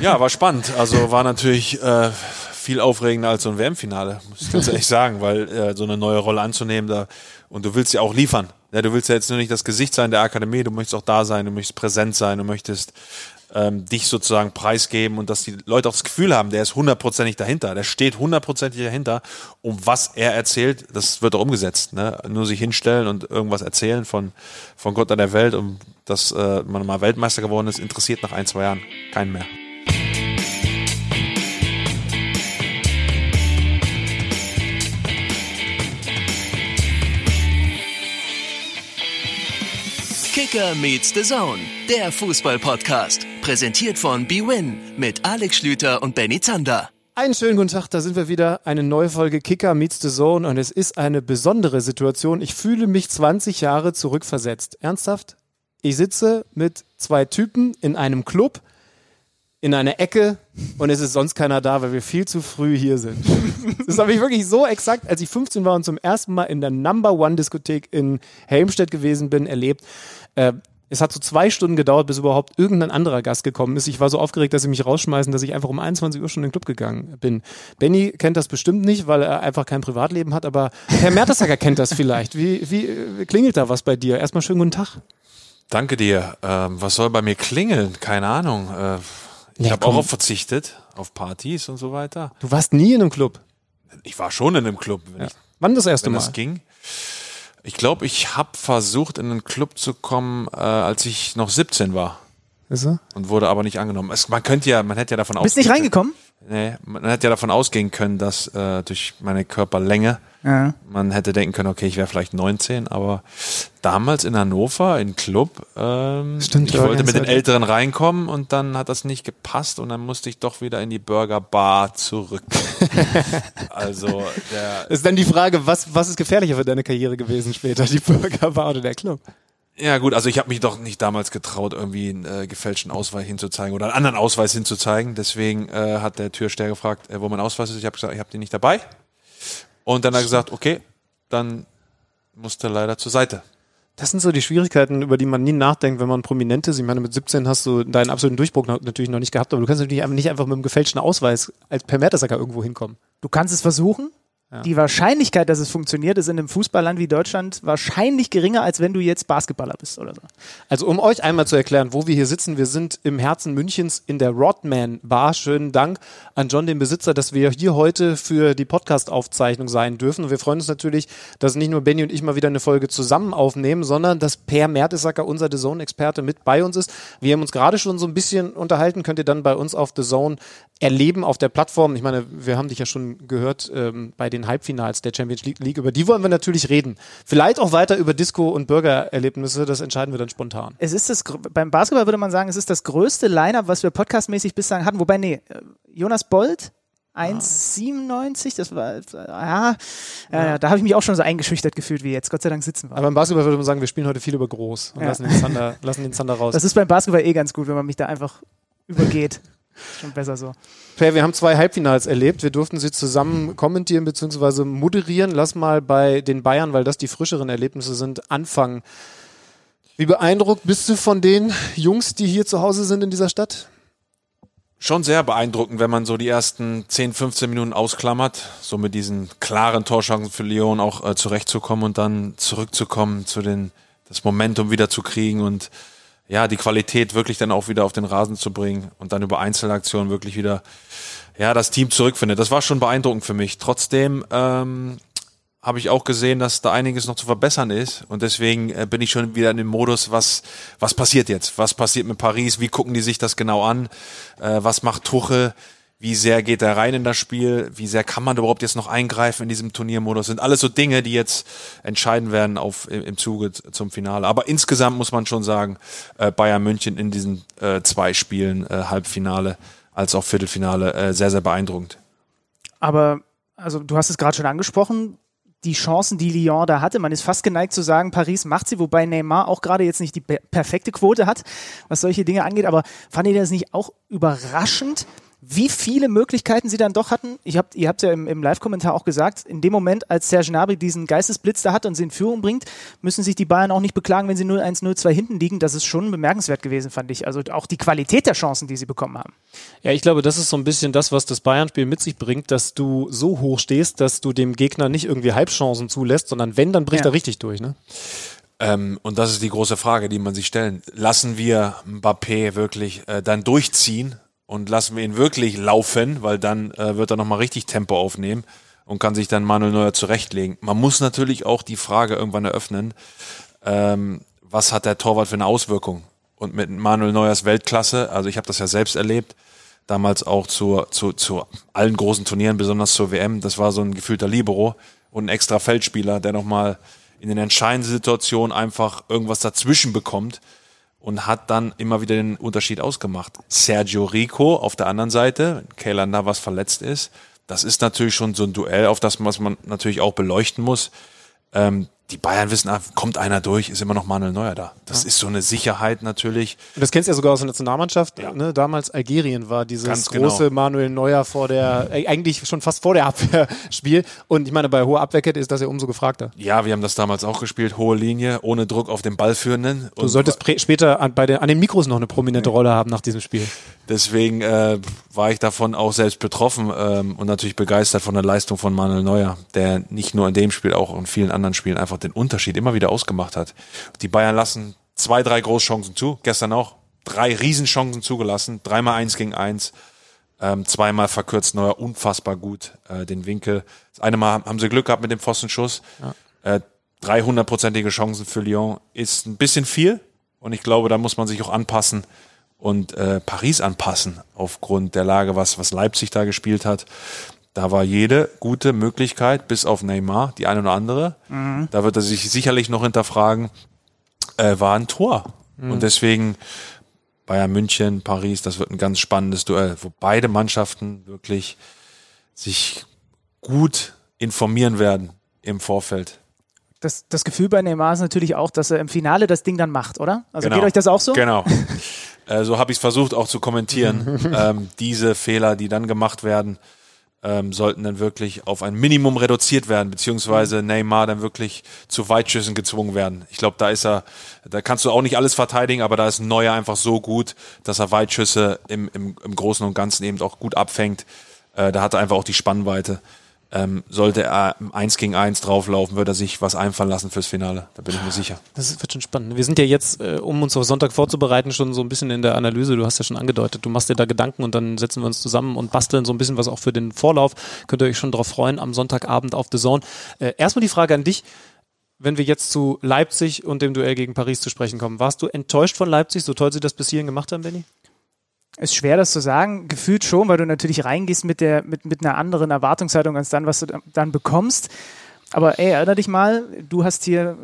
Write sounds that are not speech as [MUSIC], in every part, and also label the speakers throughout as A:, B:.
A: Ja, war spannend. Also war natürlich äh, viel aufregender als so ein WM-Finale, muss ich ganz [LAUGHS] ehrlich sagen, weil äh, so eine neue Rolle anzunehmen, da und du willst ja auch liefern. Ja, du willst ja jetzt nur nicht das Gesicht sein der Akademie, du möchtest auch da sein, du möchtest präsent sein, du möchtest ähm, dich sozusagen preisgeben und dass die Leute auch das Gefühl haben, der ist hundertprozentig dahinter, der steht hundertprozentig dahinter. Um was er erzählt, das wird auch umgesetzt. Ne? Nur sich hinstellen und irgendwas erzählen von, von Gott an der Welt und dass äh, man mal Weltmeister geworden ist, interessiert nach ein, zwei Jahren keinen mehr.
B: Kicker meets the Zone, der Fußball-Podcast. Präsentiert von BWin mit Alex Schlüter und Benny Zander.
C: Einen schönen guten Tag, da sind wir wieder. Eine neue Folge Kicker meets the Zone und es ist eine besondere Situation. Ich fühle mich 20 Jahre zurückversetzt. Ernsthaft? Ich sitze mit zwei Typen in einem Club in einer Ecke und es ist sonst keiner da, weil wir viel zu früh hier sind. Das habe ich wirklich so exakt, als ich 15 war und zum ersten Mal in der Number One Diskothek in Helmstedt gewesen bin, erlebt. Äh, es hat so zwei Stunden gedauert, bis überhaupt irgendein anderer Gast gekommen ist. Ich war so aufgeregt, dass sie mich rausschmeißen, dass ich einfach um 21 Uhr schon in den Club gegangen bin. Benny kennt das bestimmt nicht, weil er einfach kein Privatleben hat, aber Herr Mertesacker kennt das vielleicht. Wie, wie, wie klingelt da was bei dir? Erstmal schönen guten Tag.
A: Danke dir. Ähm, was soll bei mir klingeln? Keine Ahnung. Äh, ich
C: Ja,
A: habe auch verzichtet, auf Partys und so weiter.
C: Du warst nie in einem Club.
A: Ich war schon in einem Club, wenn, ich,
C: Wann das erste Mal?
A: das ging. Ich glaube, ich habe versucht, in einen Club zu kommen, äh, als ich noch 17 war
C: Ist er?
A: und wurde aber nicht angenommen. Es, man könnte ja, man hätte ja davon
D: Bist nicht
A: ausgehen
D: reingekommen?
A: Nee, man hätte ja davon ausgehen können, dass äh, durch meine Körperlänge
D: Ja.
A: man hätte denken können, okay, ich wäre vielleicht 19, aber damals in Hannover, in Club, ähm,
C: Stimmt,
A: ich wollte mit den. Älteren reinkommen und dann hat das nicht gepasst und dann musste ich doch wieder in die Burger Bar zurück. [LAUGHS] also der,
C: Ist dann die Frage, was, was ist gefährlicher für deine Karriere gewesen später, die Burgerbar oder der Club?
A: Ja gut, also ich habe mich doch nicht damals getraut, irgendwie einen äh, gefälschten Ausweis hinzuzeigen oder einen anderen Ausweis hinzuzeigen. Deswegen äh, hat der Türsteher gefragt, äh, wo mein Ausweis ist. Ich habe gesagt, ich habe den nicht dabei. Und dann hat er gesagt, okay, dann musste leider zur Seite.
C: Das sind so die Schwierigkeiten, über die man nie nachdenkt, wenn man prominent ist. Ich meine, mit 17 hast du deinen absoluten Durchbruch natürlich noch nicht gehabt, aber du kannst natürlich nicht einfach mit einem gefälschten Ausweis als per Mertesacker irgendwo hinkommen.
D: Du kannst es versuchen. Die Wahrscheinlichkeit, dass es funktioniert, ist in einem Fußballland wie Deutschland wahrscheinlich geringer, als wenn du jetzt Basketballer bist oder so.
C: Also um euch einmal zu erklären, wo wir hier sitzen, wir sind im Herzen Münchens in der Rodman Bar. Schönen Dank an John, den Besitzer, dass wir hier heute für die Podcast-Aufzeichnung sein dürfen. Und wir freuen uns natürlich, dass nicht nur Benny und ich mal wieder eine Folge zusammen aufnehmen, sondern dass Per Mertesacker, unser The Zone-Experte, mit bei uns ist. Wir haben uns gerade schon so ein bisschen unterhalten, könnt ihr dann bei uns auf The Zone erleben auf der Plattform. Ich meine, wir haben dich ja schon gehört ähm, bei den Halbfinals der Champions League-. Über die wollen wir natürlich reden. Vielleicht auch weiter über Disco- und Burger-Erlebnisse. Das entscheiden wir dann spontan.
D: Es ist das, beim Basketball würde man sagen, es ist das größte Line-Up, was wir podcastmäßig bislang hatten. Wobei, nee, äh, Jonas Bold, 1,97, das war, äh, ja, ja, ja, da habe ich mich auch schon so eingeschüchtert gefühlt, wie jetzt. Gott sei Dank sitzen wir.
C: Aber im Basketball würde man sagen, wir spielen heute viel über groß und
D: Ja.
C: lassen, den Zander, lassen den Zander [LAUGHS] raus.
D: Das ist beim Basketball eh ganz gut, wenn man mich da einfach übergeht. Schon besser so.
C: Per, wir haben zwei Halbfinals erlebt. Wir durften sie zusammen kommentieren bzw. moderieren. Lass mal bei den Bayern, weil das die frischeren Erlebnisse sind, anfangen. Wie beeindruckt bist du von den Jungs, die hier zu Hause sind in dieser Stadt?
A: Schon sehr beeindruckend, wenn man so die ersten 10, 15 Minuten ausklammert, so mit diesen klaren Torschancen für Lyon auch äh, zurechtzukommen und dann zurückzukommen, zu den, das Momentum wieder zu kriegen und ja, die Qualität wirklich dann auch wieder auf den Rasen zu bringen und dann über Einzelaktionen wirklich wieder, ja, das Team zurückfindet. Das war schon beeindruckend für mich. Trotzdem, ähm, habe ich auch gesehen, dass da einiges noch zu verbessern ist. Und deswegen äh, bin ich schon wieder in dem Modus, was, was passiert jetzt? Was passiert mit Paris? Wie gucken die sich das genau an? Äh, was macht Tuche? Wie sehr geht er rein in das Spiel? Wie sehr kann man überhaupt jetzt noch eingreifen in diesem Turniermodus? Sind alles so Dinge, die jetzt entscheiden werden auf, im, Zuge zum Finale. Aber insgesamt muss man schon sagen, äh, Bayern München in diesen äh, zwei Spielen, äh, Halbfinale als auch Viertelfinale, äh, sehr, sehr beeindruckend.
D: Aber, also du hast es gerade schon angesprochen, die Chancen, die Lyon da hatte, man ist fast geneigt zu sagen, Paris macht sie, wobei Neymar auch gerade jetzt nicht die pe- perfekte Quote hat, was solche Dinge angeht. Aber fand ihr das nicht auch überraschend, wie viele Möglichkeiten sie dann doch hatten. Ich hab, ihr habt ja im, im Live-Kommentar auch gesagt, in dem Moment, als Serge Gnabry diesen Geistesblitz da hat und sie in Führung bringt, müssen sich die Bayern auch nicht beklagen, wenn sie 0-1, 0-2 hinten liegen. Das ist schon bemerkenswert gewesen, fand ich. Also auch die Qualität der Chancen, die sie bekommen haben.
C: Ja, ich glaube, das ist so ein bisschen das, was das Bayern-Spiel mit sich bringt, dass du so hoch stehst, dass du dem Gegner nicht irgendwie Halbchancen zulässt, sondern wenn, dann bricht
D: Ja.
C: er richtig durch. Ne?
A: Ähm, und das ist die große Frage, die man sich stellen. Lassen wir Mbappé wirklich äh, dann durchziehen und lassen wir ihn wirklich laufen, weil dann äh, wird er nochmal richtig Tempo aufnehmen und kann sich dann Manuel Neuer zurechtlegen. Man muss natürlich auch die Frage irgendwann eröffnen, ähm, was hat der Torwart für eine Auswirkung? Und mit Manuel Neuers Weltklasse, also ich habe das ja selbst erlebt, damals auch zu, zu, zu allen großen Turnieren, besonders zur WM, das war so ein gefühlter Libero und ein extra Feldspieler, der nochmal in den entscheidenden Situationen einfach irgendwas dazwischen bekommt und hat dann immer wieder den Unterschied ausgemacht. Sergio Rico auf der anderen Seite, Kayla Navas verletzt ist, das ist natürlich schon so ein Duell, auf das was man natürlich auch beleuchten muss. Ähm, die Bayern wissen, ah, kommt einer durch, ist immer noch Manuel Neuer da. Das ist so eine Sicherheit natürlich.
C: Und das kennst du ja sogar aus der Nationalmannschaft.
A: Ja.
C: Ne? Damals Algerien war dieses
A: Ganz genau.
C: große Manuel Neuer vor der, äh, eigentlich schon fast vor der Abwehrspiel. Und ich meine, bei hoher Abwehrkette ist das ja umso gefragter.
A: Ja, wir haben das damals auch gespielt, hohe Linie, ohne Druck auf den Ballführenden.
C: Du solltest später an, bei den, an den Mikros noch eine prominente Rolle haben nach diesem Spiel.
A: Deswegen äh, war ich davon auch selbst betroffen ähm, und natürlich begeistert von der Leistung von Manuel Neuer, der nicht nur in dem Spiel, auch in vielen anderen Spielen einfach den Unterschied immer wieder ausgemacht hat. Die Bayern lassen zwei, drei Großchancen zu, gestern auch drei Riesenchancen zugelassen, dreimal eins gegen eins, ähm, zweimal verkürzt Neuer unfassbar gut äh, den Winkel. Das eine Mal haben sie Glück gehabt mit dem Pfostenschuss. Äh, 300-prozentige Chancen für Lyon ist ein bisschen viel und ich glaube, da muss man sich auch anpassen und äh, Paris anpassen aufgrund der Lage, was, was Leipzig da gespielt hat. Da war jede gute Möglichkeit, bis auf Neymar, die eine oder andere. Da wird er sich sicherlich noch hinterfragen, äh, war ein Tor. Und deswegen Bayern München, Paris, das wird ein ganz spannendes Duell, wo beide Mannschaften wirklich sich gut informieren werden im Vorfeld.
D: Das, das Gefühl bei Neymar ist natürlich auch, dass er im Finale das Ding dann macht, oder? Also
A: Genau.
D: geht euch das auch so?
A: Genau. [LAUGHS] äh, so habe ich es versucht auch zu kommentieren. [LAUGHS] ähm, diese Fehler, die dann gemacht werden, ähm, sollten dann wirklich auf ein Minimum reduziert werden, beziehungsweise Neymar dann wirklich zu Weitschüssen gezwungen werden. Ich glaube, da ist er, da kannst du auch nicht alles verteidigen, aber da ist Neuer einfach so gut, dass er Weitschüsse im, im, im Großen und Ganzen eben auch gut abfängt. Äh, da hat er einfach auch die Spannweite. Ähm, sollte er 1 gegen 1 drauflaufen, würde er sich was einfallen lassen fürs Finale. Da bin ich mir sicher.
C: Das wird schon spannend. Wir sind ja jetzt, äh, um uns auf Sonntag vorzubereiten, schon so ein bisschen in der Analyse. Du hast ja schon angedeutet, du machst dir da Gedanken und dann setzen wir uns zusammen und basteln so ein bisschen was auch für den Vorlauf. Könnt ihr euch schon drauf freuen am Sonntagabend auf The Zone. Äh, erstmal die Frage an dich. Wenn wir jetzt zu Leipzig und dem Duell gegen Paris zu sprechen kommen, warst du enttäuscht von Leipzig, so toll sie das bis hierhin gemacht haben, Benny?
D: Ist schwer, das zu sagen. Gefühlt schon, weil du natürlich reingehst mit, der, mit, mit einer anderen Erwartungshaltung als dann, was du da- dann bekommst. Aber ey, erinnere dich mal, du hast hier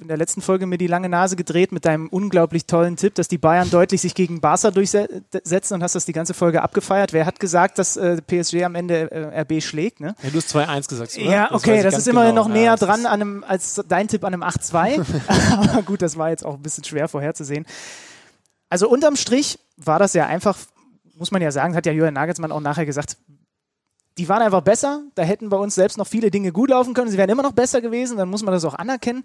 D: in der letzten Folge mir die lange Nase gedreht mit deinem unglaublich tollen Tipp, dass die Bayern deutlich sich gegen Barca durchsetzen und hast das die ganze Folge abgefeiert. Wer hat gesagt, dass äh, PSG am Ende äh, RB schlägt? Ne?
C: Ja, du hast 2-1 gesagt, oder?
D: Ja, okay, das
C: ganz
D: ist immer
C: genau.
D: noch
C: Ja,
D: näher
C: das
D: dran an einem, als dein Tipp an einem 8-2. [LAUGHS] [LAUGHS] Aber gut, das war jetzt auch ein bisschen schwer vorherzusehen. Also unterm Strich war das ja einfach, muss man ja sagen, hat ja Jürgen Nagelsmann auch nachher gesagt, die waren einfach besser. Da hätten bei uns selbst noch viele Dinge gut laufen können. Sie wären immer noch besser gewesen. Dann muss man das auch anerkennen.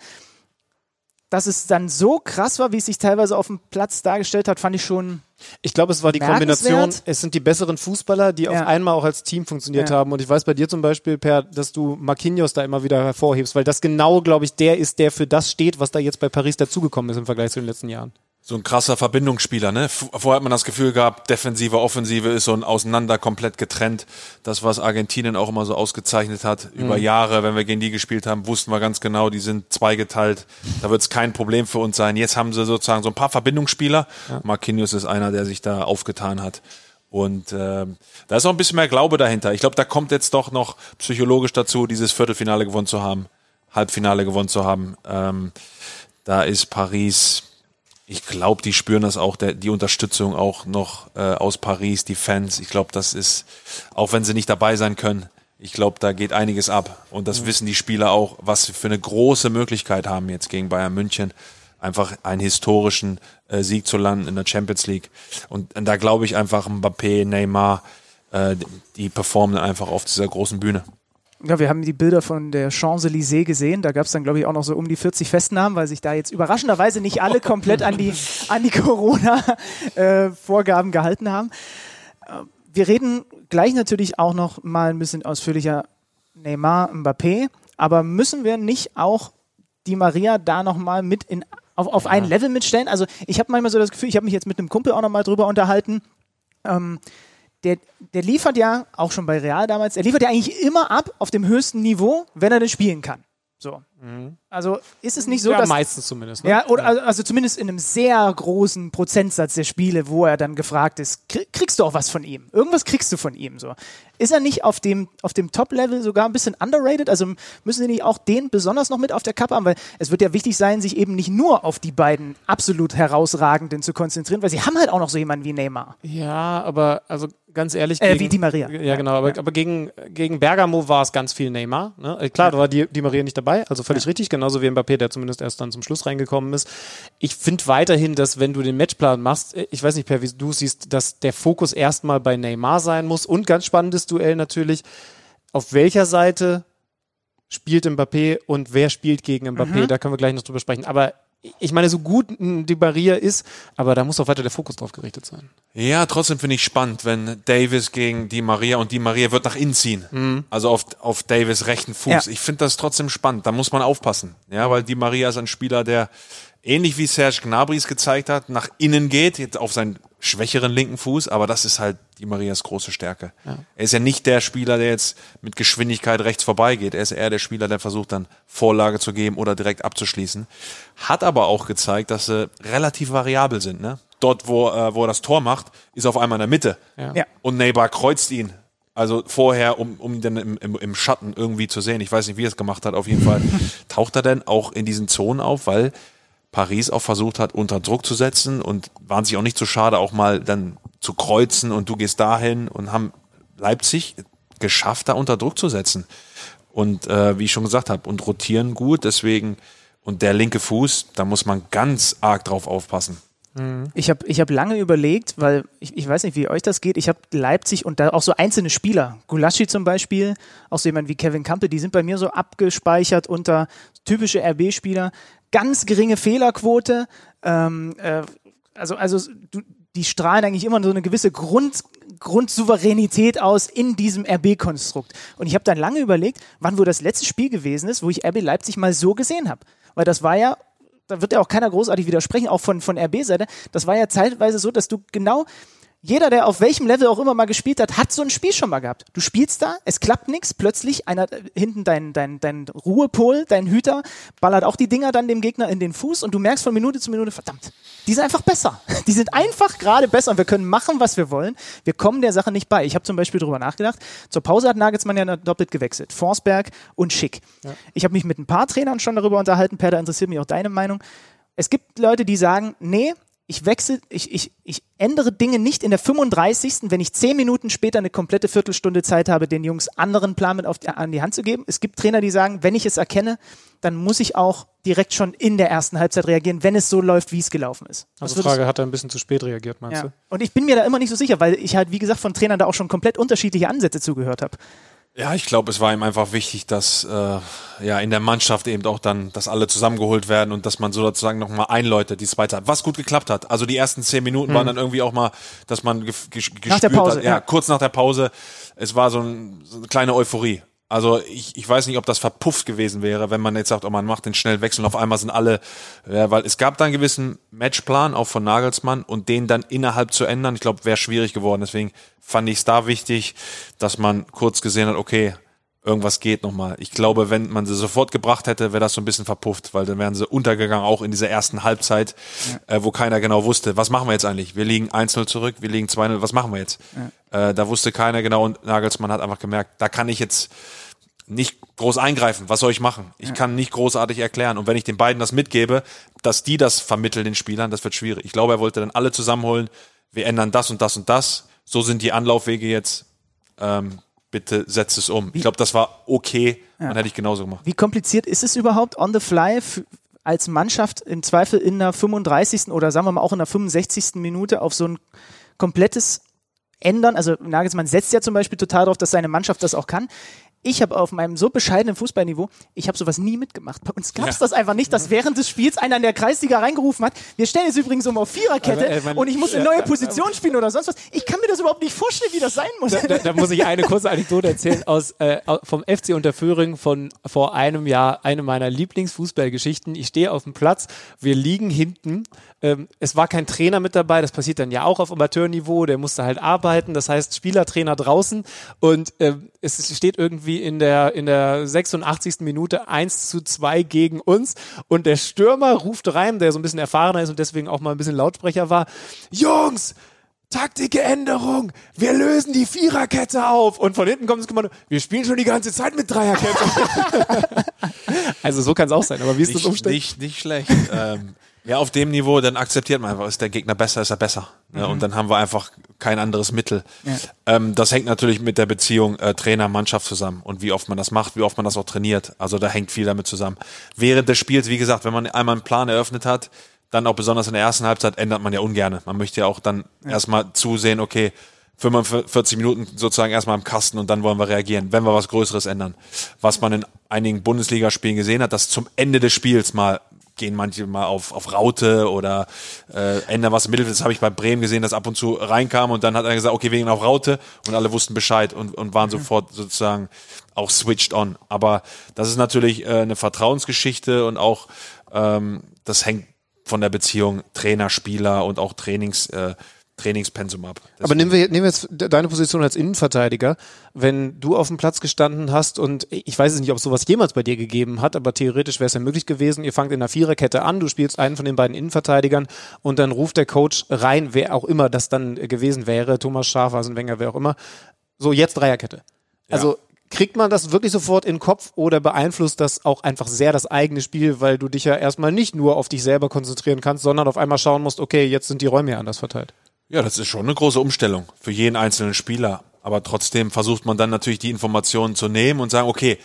D: Dass es dann so krass war, wie es sich teilweise auf dem Platz dargestellt hat, fand ich schon.
C: Ich glaube, es war die Kombination, es sind die besseren Fußballer, die
D: Ja.
C: auf einmal auch als Team funktioniert
D: Ja.
C: haben. Und ich weiß bei dir zum Beispiel, Per, dass du Marquinhos da immer wieder hervorhebst, weil das genau, glaube ich, der ist, der für das steht, was da jetzt bei Paris dazugekommen ist im Vergleich zu den letzten Jahren.
A: So ein krasser Verbindungsspieler, ne? Vorher hat man das Gefühl gehabt, Defensive, Offensive ist so ein Auseinander komplett getrennt. Das, was Argentinien auch immer so ausgezeichnet hat. Über Jahre, wenn wir gegen die gespielt haben, wussten wir ganz genau, die sind zweigeteilt. Da wird es kein Problem für uns sein. Jetzt haben sie sozusagen so ein paar Verbindungsspieler. Marquinhos ist einer, der sich da aufgetan hat. Und ähm, da ist auch ein bisschen mehr Glaube dahinter. Ich glaube, da kommt jetzt doch noch psychologisch dazu, dieses Viertelfinale gewonnen zu haben, Halbfinale gewonnen zu haben. Ähm, da ist Paris ich glaube, die spüren das auch, der, die Unterstützung auch noch äh, aus Paris, die Fans. Ich glaube, das ist, auch wenn sie nicht dabei sein können, ich glaube, da geht einiges ab. Und das wissen die Spieler auch, was sie für eine große Möglichkeit haben jetzt gegen Bayern München, einfach einen historischen äh, Sieg zu landen in der Champions League. Und, und da glaube ich einfach Mbappé, Neymar, äh, die performen einfach auf dieser großen Bühne.
D: Ja, wir haben die Bilder von der Champs-Élysées gesehen. Da gab es dann, glaube ich, auch noch so um die 40 Festnahmen, weil sich da jetzt überraschenderweise nicht alle [LAUGHS] komplett an die, an die Corona-Vorgaben äh, gehalten haben. Äh, wir reden gleich natürlich auch noch mal ein bisschen ausführlicher Neymar, Mbappé, aber müssen wir nicht auch die Maria da noch mal mit in, auf, auf ja. ein Level mitstellen? Also ich habe manchmal so das Gefühl, ich habe mich jetzt mit einem Kumpel auch noch mal drüber unterhalten. Ähm, der, der liefert ja, auch schon bei Real damals, er liefert ja eigentlich immer ab auf dem höchsten Niveau, wenn er denn spielen kann. So. Mhm. Also ist es nicht so,
C: ja,
D: dass.
C: meistens zumindest. Ne?
D: Ja, oder also, also, zumindest in einem sehr großen Prozentsatz der Spiele, wo er dann gefragt ist, kriegst du auch was von ihm? Irgendwas kriegst du von ihm. So. Ist er nicht auf dem, auf dem Top-Level sogar ein bisschen underrated? Also müssen sie nicht auch den besonders noch mit auf der Kappe haben? Weil es wird ja wichtig sein, sich eben nicht nur auf die beiden absolut herausragenden zu konzentrieren, weil sie haben halt auch noch so jemanden wie Neymar.
C: Ja, aber also ganz ehrlich.
D: Äh, wie Di Maria.
C: Ja, genau. Aber, ja. aber gegen, gegen Bergamo war es ganz viel Neymar. Ne? Äh, klar, da war Di, Di Maria nicht dabei, also völlig ja. richtig, genauso wie Mbappé, der zumindest erst dann zum Schluss reingekommen ist. Ich finde weiterhin, dass wenn du den Matchplan machst, äh, ich weiß nicht, Per, wie du siehst, dass der Fokus erstmal bei Neymar sein muss und ganz spannendes Duell natürlich, auf welcher Seite spielt Mbappé und wer spielt gegen Mbappé, mhm. da können wir gleich noch drüber sprechen. Aber ich meine, so gut die Barriere ist, aber da muss auch weiter der Fokus drauf gerichtet sein.
A: Ja, trotzdem finde ich spannend, wenn Davis gegen die Maria und die Maria wird nach innen ziehen. Mhm. Also auf, auf Davis rechten Fuß. Ja. Ich finde das trotzdem spannend. Da muss man aufpassen. Ja, weil die Maria ist ein Spieler, der ähnlich wie Serge Gnabry es gezeigt hat, nach innen geht, jetzt auf seinen schwächeren linken Fuß, aber das ist halt die Marias große Stärke. Ja. Er ist ja nicht der Spieler, der jetzt mit Geschwindigkeit rechts vorbeigeht. Er ist eher der Spieler, der versucht dann Vorlage zu geben oder direkt abzuschließen. Hat aber auch gezeigt, dass sie relativ variabel sind. Ne? Dort, wo, äh, wo er das Tor macht, ist auf einmal in der Mitte. Ja. Und Neighbor kreuzt ihn. Also vorher, um, um ihn dann im, im, im Schatten irgendwie zu sehen. Ich weiß nicht, wie er es gemacht hat. Auf jeden Fall [LAUGHS] taucht er dann auch in diesen Zonen auf, weil Paris auch versucht hat, unter Druck zu setzen und waren sich auch nicht so schade, auch mal dann zu kreuzen und du gehst dahin und haben Leipzig geschafft, da unter Druck zu setzen. Und äh, wie ich schon gesagt habe, und rotieren gut, deswegen, und der linke Fuß, da muss man ganz arg drauf aufpassen.
D: Ich habe ich hab lange überlegt, weil ich, ich weiß nicht, wie euch das geht. Ich habe Leipzig und da auch so einzelne Spieler, Gulaschi zum Beispiel, auch so jemand wie Kevin Campbell, die sind bei mir so abgespeichert unter typische RB-Spieler ganz geringe Fehlerquote. Ähm, äh, also, also du, die strahlen eigentlich immer so eine gewisse Grund, Grundsouveränität aus in diesem RB-Konstrukt. Und ich habe dann lange überlegt, wann wohl das letzte Spiel gewesen ist, wo ich RB Leipzig mal so gesehen habe. Weil das war ja, da wird ja auch keiner großartig widersprechen, auch von, von RB-Seite, das war ja zeitweise so, dass du genau jeder, der auf welchem Level auch immer mal gespielt hat, hat so ein Spiel schon mal gehabt. Du spielst da, es klappt nichts, plötzlich einer äh, hinten dein, dein, dein Ruhepol, dein Hüter, ballert auch die Dinger dann dem Gegner in den Fuß und du merkst von Minute zu Minute, verdammt, die sind einfach besser. [LAUGHS] Die sind einfach gerade besser und wir können machen, was wir wollen. Wir kommen der Sache nicht bei. Ich habe zum Beispiel darüber nachgedacht. Zur Pause hat Nagelsmann ja doppelt gewechselt. Forsberg und Schick. Ja. Ich habe mich mit ein paar Trainern schon darüber unterhalten. Per, da interessiert mich auch deine Meinung. Es gibt Leute, die sagen, nee, ich wechsle, ich, ich, ich ändere Dinge nicht in der 35. wenn ich zehn Minuten später eine komplette Viertelstunde Zeit habe, den Jungs anderen Plan mit auf die, an die Hand zu geben. Es gibt Trainer, die sagen, wenn ich es erkenne, dann muss ich auch direkt schon in der ersten Halbzeit reagieren, wenn es so läuft, wie es gelaufen ist.
C: Also die Frage, hat er ein bisschen zu spät reagiert, meinst ja. du?
D: Und ich bin mir da immer nicht so sicher, weil ich halt, wie gesagt, von Trainern da auch schon komplett unterschiedliche Ansätze zugehört habe.
A: Ja, ich glaube, es war ihm einfach wichtig, dass äh, ja in der Mannschaft eben auch dann, dass alle zusammengeholt werden und dass man so sozusagen nochmal einläutet, die zweite hat, was gut geklappt hat. Also die ersten zehn Minuten mhm. waren dann irgendwie auch mal, dass man ge gespürt nach der Pause, hat, ja, ja, kurz nach der Pause, es war so, ein, so eine kleine Euphorie. Also ich, ich weiß nicht, ob das verpufft gewesen wäre, wenn man jetzt sagt, oh, man macht den schnell Wechsel und auf einmal sind alle, ja, weil es gab da einen gewissen Matchplan, auch von Nagelsmann, und den dann innerhalb zu ändern, ich glaube, wäre schwierig geworden. Deswegen fand ich es da wichtig, dass man kurz gesehen hat, okay, irgendwas geht nochmal. Ich glaube, wenn man sie sofort gebracht hätte, wäre das so ein bisschen verpufft, weil dann wären sie untergegangen, auch in dieser ersten Halbzeit, ja. äh, wo keiner genau wusste, was machen wir jetzt eigentlich? Wir liegen 1-0 zurück, wir liegen 2-0, was machen wir jetzt? Ja. Äh, da wusste keiner genau und Nagelsmann hat einfach gemerkt, da kann ich jetzt nicht groß eingreifen. Was soll ich machen? Ich kann nicht großartig erklären. Und wenn ich den beiden das mitgebe, dass die das vermitteln den Spielern, das wird schwierig. Ich glaube, er wollte dann alle zusammenholen. Wir ändern das und das und das. So sind die Anlaufwege jetzt. Ähm, bitte setzt es um. Ich glaube, das war okay. Ja. Dann hätte ich genauso gemacht.
D: Wie kompliziert ist es überhaupt on the fly als Mannschaft im Zweifel in der 35. oder sagen wir mal auch in der 65. Minute auf so ein komplettes ändern. Also Nagelsmann setzt ja zum Beispiel total darauf, dass seine Mannschaft das auch kann. Ich habe auf meinem so bescheidenen Fußballniveau, ich habe sowas nie mitgemacht. Bei uns gab es ja. das einfach nicht, dass während des Spiels einer in der Kreisliga reingerufen hat, wir stellen jetzt übrigens um auf Viererkette aber, äh, und ich muss eine neue Position spielen oder sonst was. Ich kann mir das überhaupt nicht vorstellen, wie das sein muss.
C: Da, da, da muss ich eine kurze Anekdote erzählen aus, äh, vom FC Unterföhring von vor einem Jahr, eine meiner Lieblingsfußballgeschichten. Ich stehe auf dem Platz, wir liegen hinten ähm, es war kein Trainer mit dabei, das passiert dann ja auch auf Amateurniveau, der musste halt arbeiten, das heißt Spielertrainer draußen und ähm, es steht irgendwie in der, in der 86. Minute 1 zu 2 gegen uns und der Stürmer ruft rein, der so ein bisschen erfahrener ist und deswegen auch mal ein bisschen Lautsprecher war, Jungs, Taktikänderung, wir lösen die Viererkette auf. Und von hinten kommt das Kommando, wir spielen schon die ganze Zeit mit Dreierkette. [LAUGHS] also so kann es auch sein, aber wie ist
A: nicht,
C: das Umstand?
A: Nicht, nicht schlecht. [LAUGHS] ähm, ja, auf dem Niveau, dann akzeptiert man einfach, ist der Gegner besser, ist er besser. Ne? Mhm. Und dann haben wir einfach kein anderes Mittel. Ja. Ähm, das hängt natürlich mit der Beziehung äh, Trainer-Mannschaft zusammen und wie oft man das macht, wie oft man das auch trainiert. Also da hängt viel damit zusammen. Während des Spiels, wie gesagt, wenn man einmal einen Plan eröffnet hat, dann auch besonders in der ersten Halbzeit ändert man ja ungerne. Man möchte ja auch dann ja. erstmal zusehen, okay, 45 Minuten sozusagen erstmal im Kasten und dann wollen wir reagieren, wenn wir was Größeres ändern. Was man in einigen Bundesligaspielen gesehen hat, dass zum Ende des Spiels mal gehen manche mal auf, auf Raute oder äh, ändern was im Mittelfeld. Das habe ich bei Bremen gesehen, dass ab und zu reinkam und dann hat er gesagt, okay, wir gehen auf Raute und alle wussten Bescheid und, und waren mhm. sofort sozusagen auch switched on. Aber das ist natürlich äh, eine Vertrauensgeschichte und auch ähm, das hängt von der Beziehung Trainer, Spieler und auch Trainings äh, Trainingspensum ab.
C: Deswegen. Aber nehmen wir, nehmen wir jetzt deine Position als Innenverteidiger. Wenn du auf dem Platz gestanden hast und ich weiß es nicht, ob es sowas jemals bei dir gegeben hat, aber theoretisch wäre es ja möglich gewesen. Ihr fangt in einer Viererkette an, du spielst einen von den beiden Innenverteidigern und dann ruft der Coach rein, wer auch immer das dann gewesen wäre, Thomas Schafhausen, Wenger, wer auch immer. So, jetzt Dreierkette. Also kriegt man das wirklich sofort in den Kopf oder beeinflusst das auch einfach sehr das eigene Spiel, weil du dich ja erstmal nicht nur auf dich selber konzentrieren kannst, sondern auf einmal schauen musst, okay, jetzt sind die Räume ja anders verteilt.
A: Ja, das ist schon eine große Umstellung für jeden einzelnen Spieler. Aber trotzdem versucht man dann natürlich die Informationen zu nehmen und sagen, okay,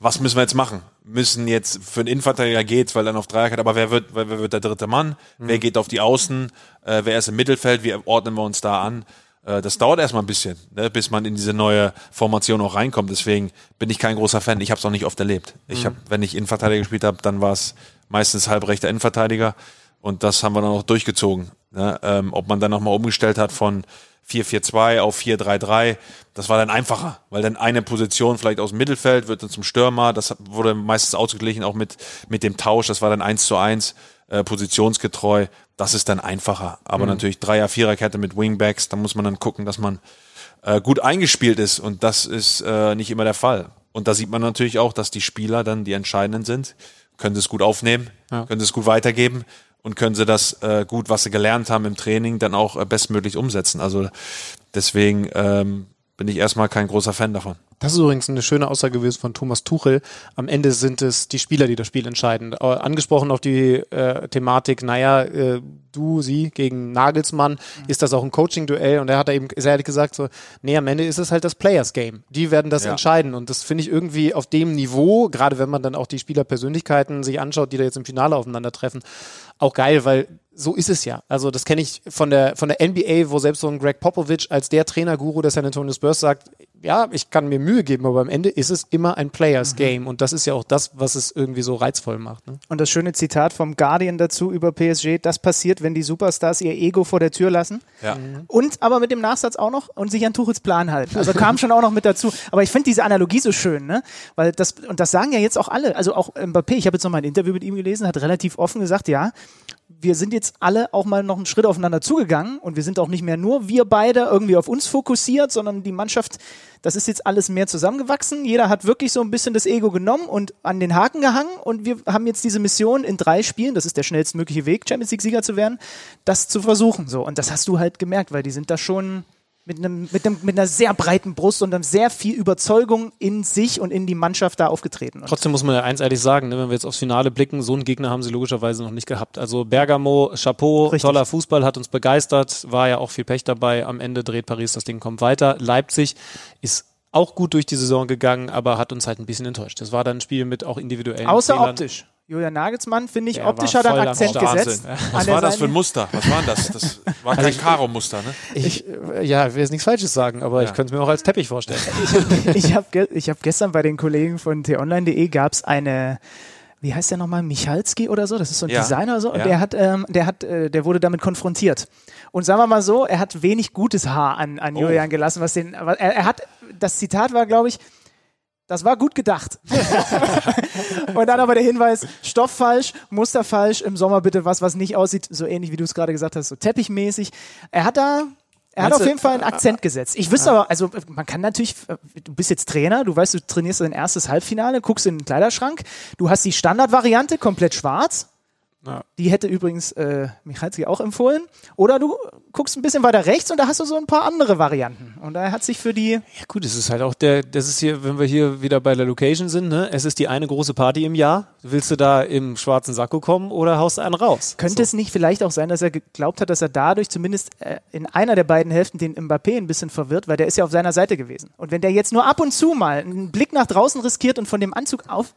A: was müssen wir jetzt machen? Müssen jetzt für den Innenverteidiger geht's, weil dann auf Dreierkette, aber wer wird, wer wird der dritte Mann? Mhm. Wer geht auf die Außen? Äh, wer ist im Mittelfeld? Wie ordnen wir uns da an? Äh, das dauert erstmal ein bisschen, ne, bis man in diese neue Formation auch reinkommt. Deswegen bin ich kein großer Fan. Ich habe es auch nicht oft erlebt. Ich mhm. habe, wenn ich Innenverteidiger gespielt habe, dann war es meistens halbrechter Innenverteidiger und das haben wir dann auch durchgezogen. Ne? Ähm, ob man dann nochmal umgestellt hat von 4-4-2 auf 4-3-3, das war dann einfacher, weil dann eine Position vielleicht aus dem Mittelfeld wird dann zum Stürmer, das wurde meistens ausgeglichen auch mit, mit dem Tausch, das war dann 1 zu 1, äh, positionsgetreu, das ist dann einfacher. Aber mhm. natürlich Dreier-, Viererkette mit Wingbacks, da muss man dann gucken, dass man äh, gut eingespielt ist und das ist äh, nicht immer der Fall. Und da sieht man natürlich auch, dass die Spieler dann die entscheidenden sind, können sie es gut aufnehmen, ja. können sie es gut weitergeben und können sie das äh, gut, was sie gelernt haben im Training, dann auch äh, bestmöglich umsetzen. Also deswegen ähm, bin ich erstmal kein großer Fan davon.
C: Das ist übrigens eine schöne Aussage gewesen von Thomas Tuchel. Am Ende sind es die Spieler, die das Spiel entscheiden. Äh, angesprochen auf die äh, Thematik, naja, äh, du, sie gegen Nagelsmann, mhm. ist das auch ein Coaching-Duell? Und er hat eben sehr ehrlich gesagt so, nee, am Ende ist es halt das Players-Game. Die werden das ja. entscheiden. Und das finde ich irgendwie auf dem Niveau, gerade wenn man dann auch die Spielerpersönlichkeiten sich anschaut, die da jetzt im Finale aufeinandertreffen, auch geil, weil so ist es ja. Also das kenne ich von der, von der NBA, wo selbst so ein Greg Popovich als der Trainerguru der San Antonio Spurs sagt, ja, ich kann mir Mühe geben, aber am Ende ist es immer ein Players mhm. Game und das ist ja auch das, was es irgendwie so reizvoll macht. Ne?
D: Und das schöne Zitat vom Guardian dazu über PSG, das passiert, wenn die Superstars ihr Ego vor der Tür lassen.
A: Ja. Mhm.
D: Und aber mit dem Nachsatz auch noch und sich an Tuchels Plan halten. Also kam schon auch noch mit dazu. Aber ich finde diese Analogie so schön, ne? Weil das, und das sagen ja jetzt auch alle, also auch Mbappé, ich habe jetzt noch mal ein Interview mit ihm gelesen, hat relativ offen gesagt, ja, wir sind jetzt alle auch mal noch einen Schritt aufeinander zugegangen und wir sind auch nicht mehr nur wir beide irgendwie auf uns fokussiert, sondern die Mannschaft, das ist jetzt alles mehr zusammengewachsen. Jeder hat wirklich so ein bisschen das Ego genommen und an den Haken gehangen und wir haben jetzt diese Mission in drei Spielen, das ist der schnellstmögliche Weg, Champions League Sieger zu werden, das zu versuchen. So und das hast du halt gemerkt, weil die sind da schon mit, einem, mit, einem, mit einer sehr breiten Brust und einem sehr viel Überzeugung in sich und in die Mannschaft da aufgetreten.
C: Trotzdem muss man ja eins ehrlich sagen, ne, wenn wir jetzt aufs Finale blicken, so einen Gegner haben sie logischerweise noch nicht gehabt. Also Bergamo, Chapeau, Richtig. toller Fußball, hat uns begeistert, war ja auch viel Pech dabei. Am Ende dreht Paris das Ding, kommt weiter. Leipzig ist auch gut durch die Saison gegangen, aber hat uns halt ein bisschen enttäuscht. Das war dann ein Spiel mit auch individuellen
D: Außer Fehlern. optisch. Julian Nagelsmann, finde ich,
C: Der
D: optisch hat er einen Akzent gesetzt.
A: Was war das für ein Muster? Was war das? Das war kein Karo-Muster, ne?
C: Ich, äh, ja, ich will jetzt nichts Falsches sagen, aber ich könnte es mir auch als Teppich vorstellen. [LAUGHS]
D: ich habe ge ich hab gestern bei den Kollegen von t-online.de gab es eine, wie heißt der nochmal, Michalski oder so, das ist so ein
A: Ja.
D: Designer oder so, und
A: Ja.
D: der hat, ähm, der hat, äh, der wurde damit konfrontiert. Und sagen wir mal so, er hat wenig gutes Haar an, an
A: Oh.
D: Julian gelassen, was den, was, er, er hat, das Zitat war, glaube ich, das war gut gedacht. [LAUGHS] und dann aber der Hinweis, Stoff falsch, Muster falsch, im Sommer bitte was, was nicht aussieht, so ähnlich wie du es gerade gesagt hast, so teppichmäßig. Er hat da, er hat auf jeden Fall einen Akzent gesetzt. Ich wüsste aber, also man kann natürlich, du bist jetzt Trainer, du weißt, du trainierst dein erstes Halbfinale, guckst in den Kleiderschrank, du hast die Standardvariante, komplett schwarz.
C: Ja.
D: Die hätte übrigens äh, Michalski auch empfohlen. Oder du guckst ein bisschen weiter rechts und da hast du so ein paar andere Varianten. Und da hat sich für die,
C: Ja gut, es ist halt auch der, das ist hier, wenn wir hier wieder bei der Location sind, ne? Es ist die eine große Party im Jahr. Willst du da im schwarzen Sakko kommen oder haust du einen raus?
D: könnte es nicht vielleicht auch sein, dass er geglaubt hat, dass er dadurch zumindest äh, in einer der beiden Hälften den Mbappé ein bisschen verwirrt, weil der ist ja auf seiner Seite gewesen. Und wenn der jetzt nur ab und zu mal einen Blick nach draußen riskiert und von dem Anzug auf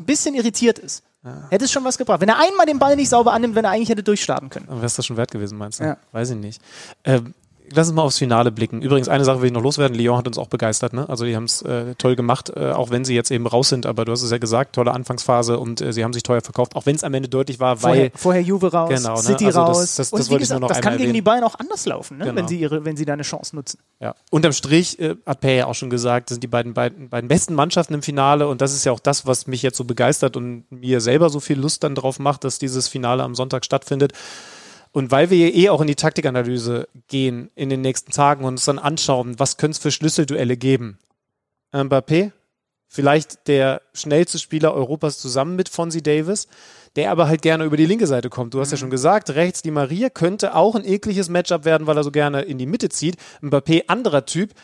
D: ein bisschen irritiert ist, hätte es schon was gebracht. Wenn er einmal den Ball nicht sauber annimmt, wenn er eigentlich hätte durchstarten können.
C: Aber wäre es das schon wert gewesen, meinst du?
D: Ja.
C: Weiß ich nicht. Ähm, lass uns mal aufs Finale blicken. Übrigens, eine Sache will ich noch loswerden. Lyon hat uns auch begeistert. Ne? Also die haben es äh, toll gemacht, äh, auch wenn sie jetzt eben raus sind. Aber du hast es ja gesagt, tolle Anfangsphase und äh, sie haben sich teuer verkauft. Auch wenn es am Ende deutlich war,
D: Vorher,
C: weil
D: vorher Juve raus,
C: Genau, ne?
D: City
C: Also das-
D: raus.
C: das- das
D: und wie gesagt, das kann gegen die
C: erwähnen.
D: Bayern auch anders laufen, ne?
C: Genau.
D: wenn, sie ihre, wenn sie da eine Chance nutzen.
C: Ja. Unterm Strich äh, hat Per ja auch schon gesagt, das sind die beiden, beiden, beiden besten Mannschaften im Finale und das ist ja auch das, was mich jetzt so begeistert und mir selber so viel Lust dann drauf macht, dass dieses Finale am Sonntag stattfindet. Und weil wir eh auch in die Taktikanalyse gehen in den nächsten Tagen und uns dann anschauen, was könnte es für Schlüsselduelle geben? Mbappé, vielleicht der schnellste Spieler Europas zusammen mit Fonzie Davis, der aber halt gerne über die linke Seite kommt. Du hast ja schon gesagt, rechts die Maria könnte auch ein ekliges Matchup werden, weil er so gerne in die Mitte zieht. Mbappé, anderer Typ,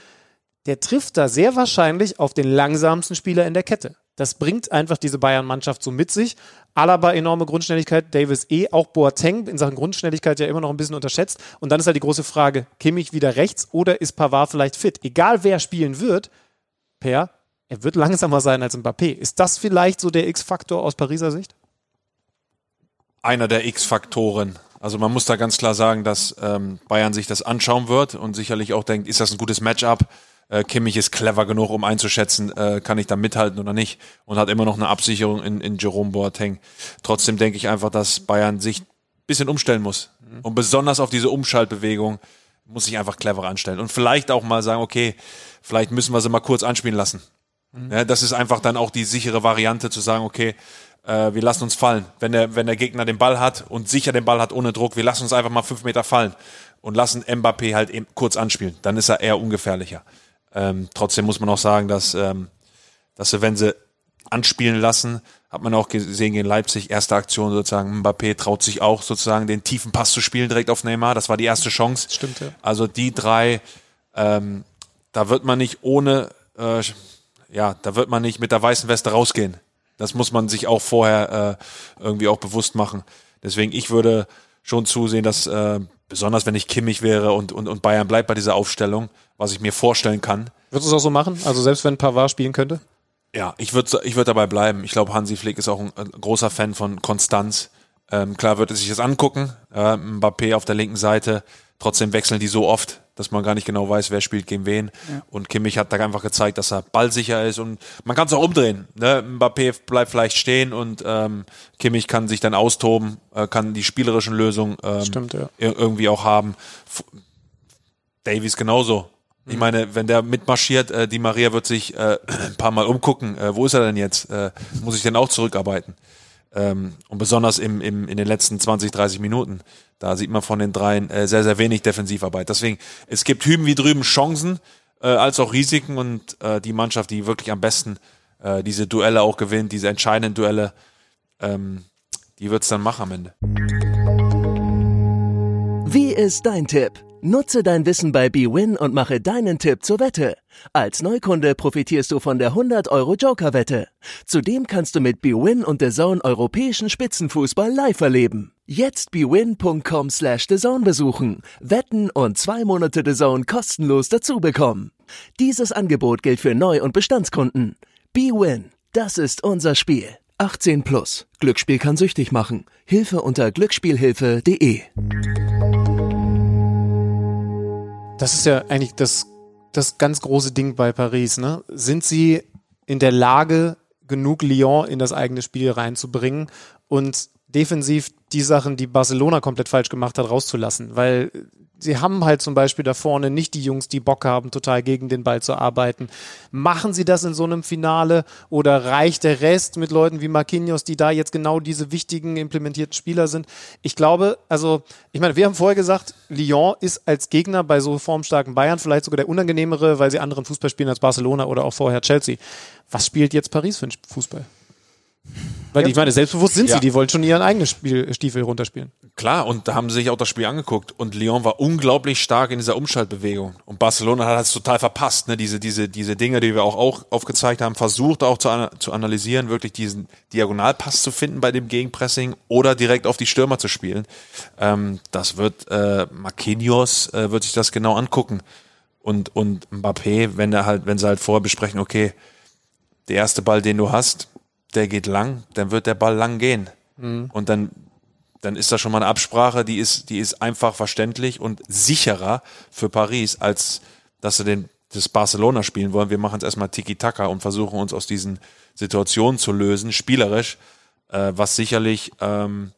C: der trifft da sehr wahrscheinlich auf den langsamsten Spieler in der Kette. Das bringt einfach diese Bayern-Mannschaft so mit sich. Alaba enorme Grundschnelligkeit, Davis eh, auch Boateng in Sachen Grundschnelligkeit ja immer noch ein bisschen unterschätzt. Und dann ist halt die große Frage, Kimmich wieder rechts oder ist Pavard vielleicht fit? Egal wer spielen wird, Per, er wird langsamer sein als Mbappé. Ist das vielleicht so der X-Faktor aus Pariser Sicht?
A: einer der X-Faktoren. Also man muss da ganz klar sagen, dass ähm, Bayern sich das anschauen wird und sicherlich auch denkt, ist das ein gutes Matchup? Äh, Kimmich ist clever genug, um einzuschätzen, äh, kann ich da mithalten oder nicht und hat immer noch eine Absicherung in, in Jerome Boateng. Trotzdem denke ich einfach, dass Bayern sich ein bisschen umstellen muss. Und besonders auf diese Umschaltbewegung muss sich einfach clever anstellen. Und vielleicht auch mal sagen, okay, vielleicht müssen wir sie mal kurz anspielen lassen. Ja, das ist einfach dann auch die sichere Variante zu sagen, okay, äh, wir lassen uns fallen. Wenn der, wenn der Gegner den Ball hat und sicher den Ball hat ohne Druck, wir lassen uns einfach mal fünf Meter fallen und lassen Mbappé halt eben kurz anspielen. Dann ist er eher ungefährlicher. Ähm, trotzdem muss man auch sagen, dass, ähm, dass sie, wenn sie anspielen lassen, hat man auch gesehen gegen Leipzig, erste Aktion sozusagen, Mbappé traut sich auch sozusagen den tiefen Pass zu spielen direkt auf Neymar. Das war die erste Chance.
C: Stimmt, ja.
A: Also die drei, ähm, da wird man nicht ohne, äh, ja, da wird man nicht mit der weißen Weste rausgehen. Das muss man sich auch vorher äh, irgendwie auch bewusst machen. Deswegen, ich würde schon zusehen, dass äh, besonders wenn ich Kimmich wäre und, und, und Bayern bleibt bei dieser Aufstellung, was ich mir vorstellen kann.
C: Würdest du es auch so machen? Also selbst wenn Pavard spielen könnte?
A: Ja, ich würde ich würd dabei bleiben. Ich glaube, Hansi Flick ist auch ein, ein großer Fan von Konstanz. Ähm, klar wird er sich das angucken. Äh, Mbappé auf der linken Seite. Trotzdem wechseln die so oft, dass man gar nicht genau weiß, wer spielt gegen wen. Und Kimmich hat da einfach gezeigt, dass er ballsicher ist und man kann es auch umdrehen. Ne? Mbappé bleibt vielleicht stehen und ähm, Kimmich kann sich dann austoben, äh, kann die spielerischen Lösungen ähm,
C: Stimmt, ja.
A: ir- irgendwie auch haben. F Davies genauso. Ich meine, wenn der mitmarschiert, äh, die Maria wird sich äh, ein paar Mal umgucken. Äh, wo ist er denn jetzt? Äh, muss ich denn auch zurückarbeiten? Ähm, und besonders im, im, in den letzten 20, 30 Minuten, da sieht man von den dreien äh, sehr, sehr wenig Defensivarbeit. Deswegen, es gibt hüben wie drüben Chancen, äh, als auch Risiken und äh, die Mannschaft, die wirklich am besten äh, diese Duelle auch gewinnt, diese entscheidenden Duelle, ähm, die wird's dann machen am Ende.
B: Wie ist dein Tipp? Nutze dein Wissen bei BWin und mache deinen Tipp zur Wette. Als Neukunde profitierst du von der 100 Euro Joker-Wette. Zudem kannst du mit BWin und The Zone europäischen Spitzenfußball live erleben. Jetzt bwin.com slash TheZone besuchen, wetten und zwei Monate The Zone kostenlos dazu bekommen. Dieses Angebot gilt für Neu- und Bestandskunden. BWin, das ist unser Spiel. 18 plus. Glücksspiel kann süchtig machen. Hilfe unter glücksspielhilfe.de.
C: Das ist ja eigentlich das, das ganz große Ding bei Paris. Ne? Sind sie in der Lage, genug Lyon in das eigene Spiel reinzubringen und defensiv die Sachen, die Barcelona komplett falsch gemacht hat, rauszulassen? Weil sie haben halt zum Beispiel da vorne nicht die Jungs, die Bock haben, total gegen den Ball zu arbeiten. Machen sie das in so einem Finale oder reicht der Rest mit Leuten wie Marquinhos, die da jetzt genau diese wichtigen implementierten Spieler sind? Ich glaube, also, ich meine, wir haben vorher gesagt, Lyon ist als Gegner bei so formstarken Bayern vielleicht sogar der unangenehmere, weil sie anderen Fußball spielen als Barcelona oder auch vorher Chelsea. Was spielt jetzt Paris für einen Fußball? Weil ich meine, selbstbewusst sind
A: Ja.
C: sie, die wollen schon ihren eigenen Spiel, Stiefel runterspielen.
A: Klar, und da haben sie sich auch das Spiel angeguckt. Und Lyon war unglaublich stark in dieser Umschaltbewegung. Und Barcelona hat es total verpasst, ne? Diese, diese, diese Dinge, die wir auch, auch aufgezeigt haben, versucht auch zu, ana- zu analysieren, wirklich diesen Diagonalpass zu finden bei dem Gegenpressing oder direkt auf die Stürmer zu spielen. Ähm, das wird, äh, Marquinhos äh, wird sich das genau angucken. Und, und Mbappé, wenn er halt, wenn sie halt vorher besprechen, okay, der erste Ball, den du hast, der geht lang, dann wird der Ball lang gehen. Und dann, dann ist das schon mal eine Absprache, die ist, die ist einfach verständlich und sicherer für Paris, als dass sie den, das Barcelona spielen wollen. Wir machen es erstmal Tiki-Taka und versuchen uns aus diesen Situationen zu lösen, spielerisch, äh, was sicherlich ähm,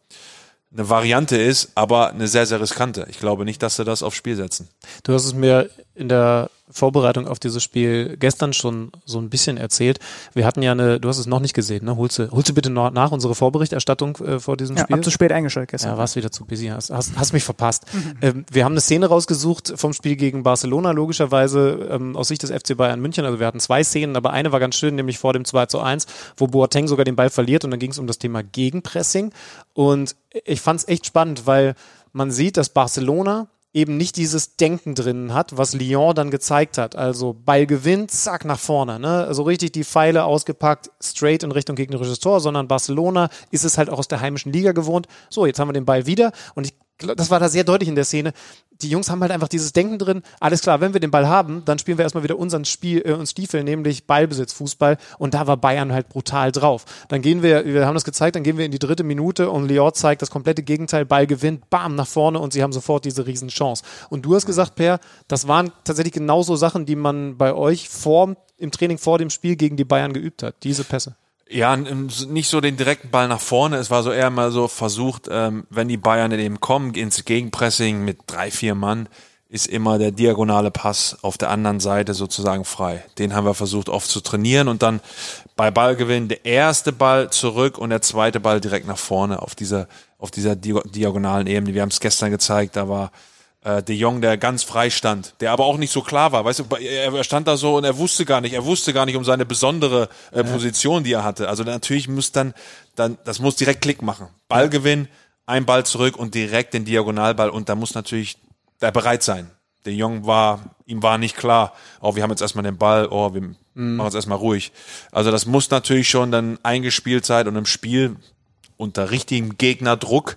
A: eine Variante ist, aber eine sehr, sehr riskante. Ich glaube nicht, dass sie das aufs Spiel setzen.
C: Du hast es mir in der Vorbereitung auf dieses Spiel gestern schon so ein bisschen erzählt. Wir hatten ja eine, du hast es noch nicht gesehen, ne? Holst du, holst du bitte noch nach unsere Vorberichterstattung äh, vor diesem
D: Ja,
C: Spiel?
D: hab zu spät eingeschaltet gestern.
C: Ja, warst wieder zu busy, hast, hast, hast mich verpasst. Ähm, wir haben eine Szene rausgesucht vom Spiel gegen Barcelona, logischerweise ähm, aus Sicht des FC Bayern München. Also wir hatten zwei Szenen, aber eine war ganz schön, nämlich vor dem 2 zu 1, wo Boateng sogar den Ball verliert und dann ging es um das Thema Gegenpressing. Und ich fand es echt spannend, weil man sieht, dass Barcelona eben nicht dieses Denken drin hat, was Lyon dann gezeigt hat. Also Ball gewinnt, zack, nach vorne. Ne? Also richtig die Pfeile ausgepackt, straight in Richtung gegnerisches Tor, sondern Barcelona ist es halt auch aus der heimischen Liga gewohnt. So, jetzt haben wir den Ball wieder und ich das war da sehr deutlich in der Szene. Die Jungs haben halt einfach dieses Denken drin, alles klar, wenn wir den Ball haben, dann spielen wir erstmal wieder unseren Spiel, äh, uns Stiefel, nämlich Ballbesitz, Fußball. Und da war Bayern halt brutal drauf. Dann gehen wir, wir haben das gezeigt, dann gehen wir in die dritte Minute und Lyon zeigt das komplette Gegenteil, Ball gewinnt, bam, nach vorne und sie haben sofort diese riesen Chance. Und du hast gesagt, Per, das waren tatsächlich genauso Sachen, die man bei euch vor, im Training vor dem Spiel gegen die Bayern geübt hat, diese Pässe.
A: Ja, nicht so den direkten Ball nach vorne. Es war so eher mal so versucht, ähm, wenn die Bayern eben kommen ins Gegenpressing mit drei, vier Mann, ist immer der diagonale Pass auf der anderen Seite sozusagen frei. Den haben wir versucht oft zu trainieren und dann bei Ballgewinn der erste Ball zurück und der zweite Ball direkt nach vorne auf dieser, auf dieser Di- diagonalen Ebene. Wir haben es gestern gezeigt, da war äh, De Jong, der ganz frei stand, der aber auch nicht so klar war. Weißt du, er stand da so und er wusste gar nicht, er wusste gar nicht um seine besondere äh, Position, die er hatte. Also natürlich muss dann, dann, das muss direkt Klick machen. Ballgewinn, ein Ball zurück und direkt den Diagonalball und da muss natürlich da bereit sein. De Jong war, ihm war nicht klar, oh, wir haben jetzt erstmal den Ball, oh, wir machen uns erstmal ruhig. Also das muss natürlich schon dann eingespielt sein und im Spiel unter richtigem Gegnerdruck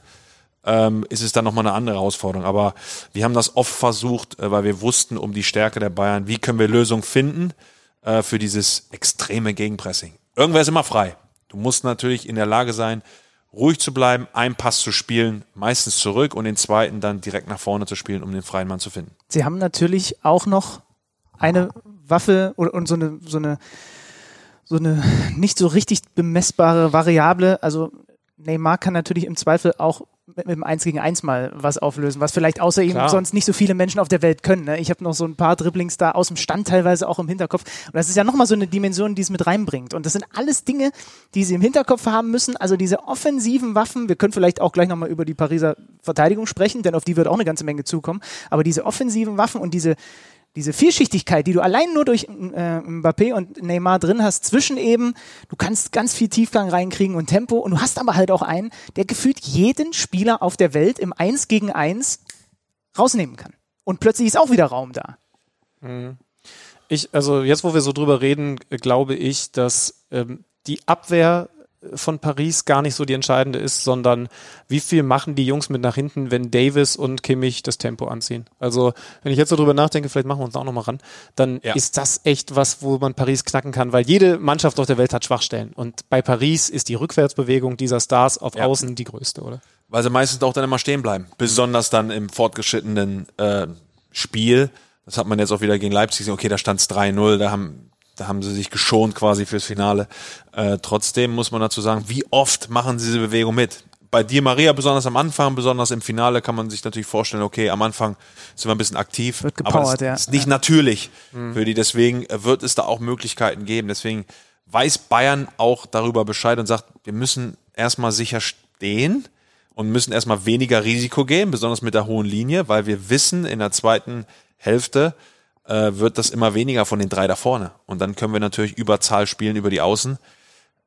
A: ähm, ist es dann nochmal eine andere Herausforderung. Aber wir haben das oft versucht, äh, weil wir wussten um die Stärke der Bayern, wie können wir Lösungen finden äh, für dieses extreme Gegenpressing. Irgendwer ist immer frei. Du musst natürlich in der Lage sein, ruhig zu bleiben, einen Pass zu spielen, meistens zurück und den zweiten dann direkt nach vorne zu spielen, um den freien Mann zu finden.
D: Sie haben natürlich auch noch eine Waffe und so eine, so eine, so eine nicht so richtig bemessbare Variable. Also Neymar kann natürlich im Zweifel auch mit, mit dem 1 gegen 1 mal was auflösen, was vielleicht außer ihm sonst nicht so viele Menschen auf der Welt können. Ne? Ich habe noch so ein paar Dribblings da aus dem Stand teilweise auch im Hinterkopf. Und das ist ja nochmal so eine Dimension, die es mit reinbringt. Und das sind alles Dinge, die sie im Hinterkopf haben müssen. Also diese offensiven Waffen, wir können vielleicht auch gleich nochmal über die Pariser Verteidigung sprechen, denn auf die wird auch eine ganze Menge zukommen. Aber diese offensiven Waffen und diese diese Vielschichtigkeit, die du allein nur durch äh, Mbappé und Neymar drin hast, zwischen eben, du kannst ganz viel Tiefgang reinkriegen und Tempo und du hast aber halt auch einen, der gefühlt jeden Spieler auf der Welt im 1 gegen 1 rausnehmen kann. Und plötzlich ist auch wieder Raum da.
C: Ich, also jetzt, wo wir so drüber reden, glaube ich, dass ähm, die Abwehr von Paris gar nicht so die entscheidende ist, sondern wie viel machen die Jungs mit nach hinten, wenn Davis und Kimmich das Tempo anziehen. Also wenn ich jetzt so drüber nachdenke, vielleicht machen wir uns da auch nochmal ran, dann
A: Ja.
C: ist das echt was, wo man Paris knacken kann, weil jede Mannschaft auf der Welt hat Schwachstellen. Und bei Paris ist die Rückwärtsbewegung dieser Stars auf
A: Ja.
C: Außen die größte, oder?
A: Weil sie meistens auch dann immer stehen bleiben. Besonders dann im fortgeschrittenen äh, Spiel. Das hat man jetzt auch wieder gegen Leipzig gesehen. Okay, da stand es 3-0, da haben, da haben sie sich geschont quasi fürs Finale. Äh, trotzdem muss man dazu sagen, wie oft machen sie diese Bewegung mit? Bei dir, Maria, besonders am Anfang, besonders im Finale, kann man sich natürlich vorstellen, okay, am Anfang sind wir ein bisschen aktiv.
D: Wird
A: aber
D: gepowert,
A: das
D: ja.
A: ist nicht natürlich für die. Deswegen äh, wird es da auch Möglichkeiten geben. Deswegen weiß Bayern auch darüber Bescheid und sagt, wir müssen erstmal sicher stehen und müssen erstmal weniger Risiko gehen, besonders mit der hohen Linie, weil wir wissen, in der zweiten Hälfte äh, wird das immer weniger von den drei da vorne. Und dann können wir natürlich Überzahl spielen über die Außen.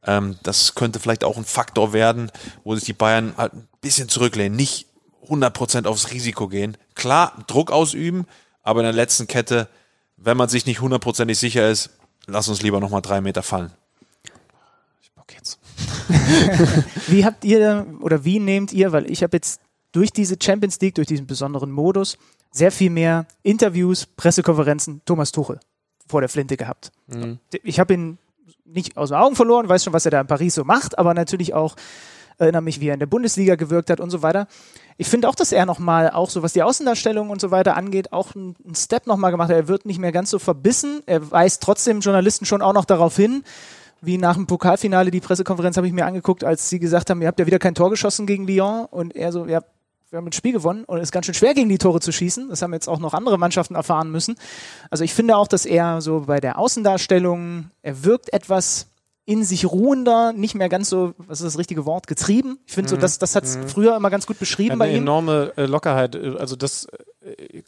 A: Ähm, das könnte vielleicht auch ein Faktor werden, wo sich die Bayern halt ein bisschen zurücklehnen, nicht 100% aufs Risiko gehen. Klar, Druck ausüben, aber in der letzten Kette, wenn man sich nicht hundertprozentig sicher ist, lass uns lieber nochmal drei Meter fallen.
C: Bock jetzt. [LAUGHS]
D: Wie habt ihr oder wie nehmt ihr, weil ich habe jetzt durch diese Champions League, durch diesen besonderen Modus, sehr viel mehr Interviews, Pressekonferenzen Thomas Tuchel vor der Flinte gehabt. Ich habe ihn nicht aus den Augen verloren, weiß schon, was er da in Paris so macht, aber natürlich auch erinnere mich, wie er in der Bundesliga gewirkt hat und so weiter. Ich finde auch, dass er nochmal, auch so was die Außendarstellung und so weiter angeht, auch einen einen Step nochmal gemacht hat. Er wird nicht mehr ganz so verbissen. Er weist trotzdem Journalisten schon auch noch darauf hin, wie nach dem Pokalfinale die Pressekonferenz habe ich mir angeguckt, als sie gesagt haben, ihr habt ja wieder kein Tor geschossen gegen Lyon und er so, ja, wir haben das Spiel gewonnen und es ist ganz schön schwer gegen die Tore zu schießen. Das haben jetzt auch noch andere Mannschaften erfahren müssen. Also ich finde auch, dass er so bei der Außendarstellung, er wirkt etwas in sich ruhender, nicht mehr ganz so, was ist das richtige Wort, getrieben. Ich finde so, das, das hat es früher immer ganz gut beschrieben
C: Eine
D: bei ihm.
C: enorme äh, Lockerheit. äh, Also das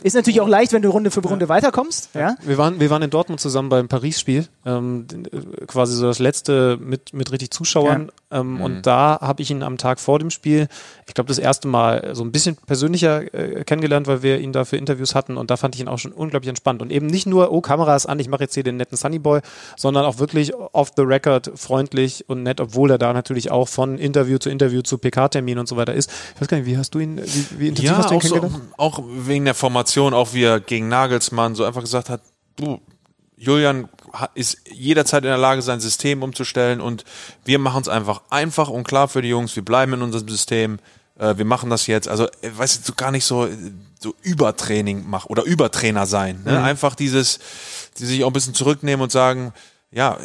D: Ist natürlich auch leicht, wenn du Runde für Runde weiterkommst. Ja?
C: Wir waren, wir waren in Dortmund zusammen beim Paris-Spiel, ähm, äh, quasi so das letzte mit, mit richtig Zuschauern. Ähm, Und da habe ich ihn am Tag vor dem Spiel, ich glaube, das erste Mal so ein bisschen persönlicher äh, kennengelernt, weil wir ihn da für Interviews hatten. Und da fand ich ihn auch schon unglaublich entspannt. Und eben nicht nur, oh, Kamera ist an, ich mache jetzt hier den netten Sunnyboy, sondern auch wirklich off the record freundlich und nett, obwohl er da natürlich auch von Interview zu Interview zu PK-Termin und so weiter ist. Ich weiß gar nicht, wie hast du ihn, wie, wie intensiv
A: Ja,
C: hast du ihn
A: auch, so,
C: kennengelernt?
A: auch wegen der Formation, auch wie er gegen Nagelsmann so einfach gesagt hat, du, Julian ist jederzeit in der Lage, sein System umzustellen und wir machen es einfach einfach und klar für die Jungs, wir bleiben in unserem System, äh, wir machen das jetzt. Also, äh, weißt du, so gar nicht so, äh, so Übertraining machen oder Übertrainer sein. Ne? Einfach dieses, die sich auch ein bisschen zurücknehmen und sagen, ja,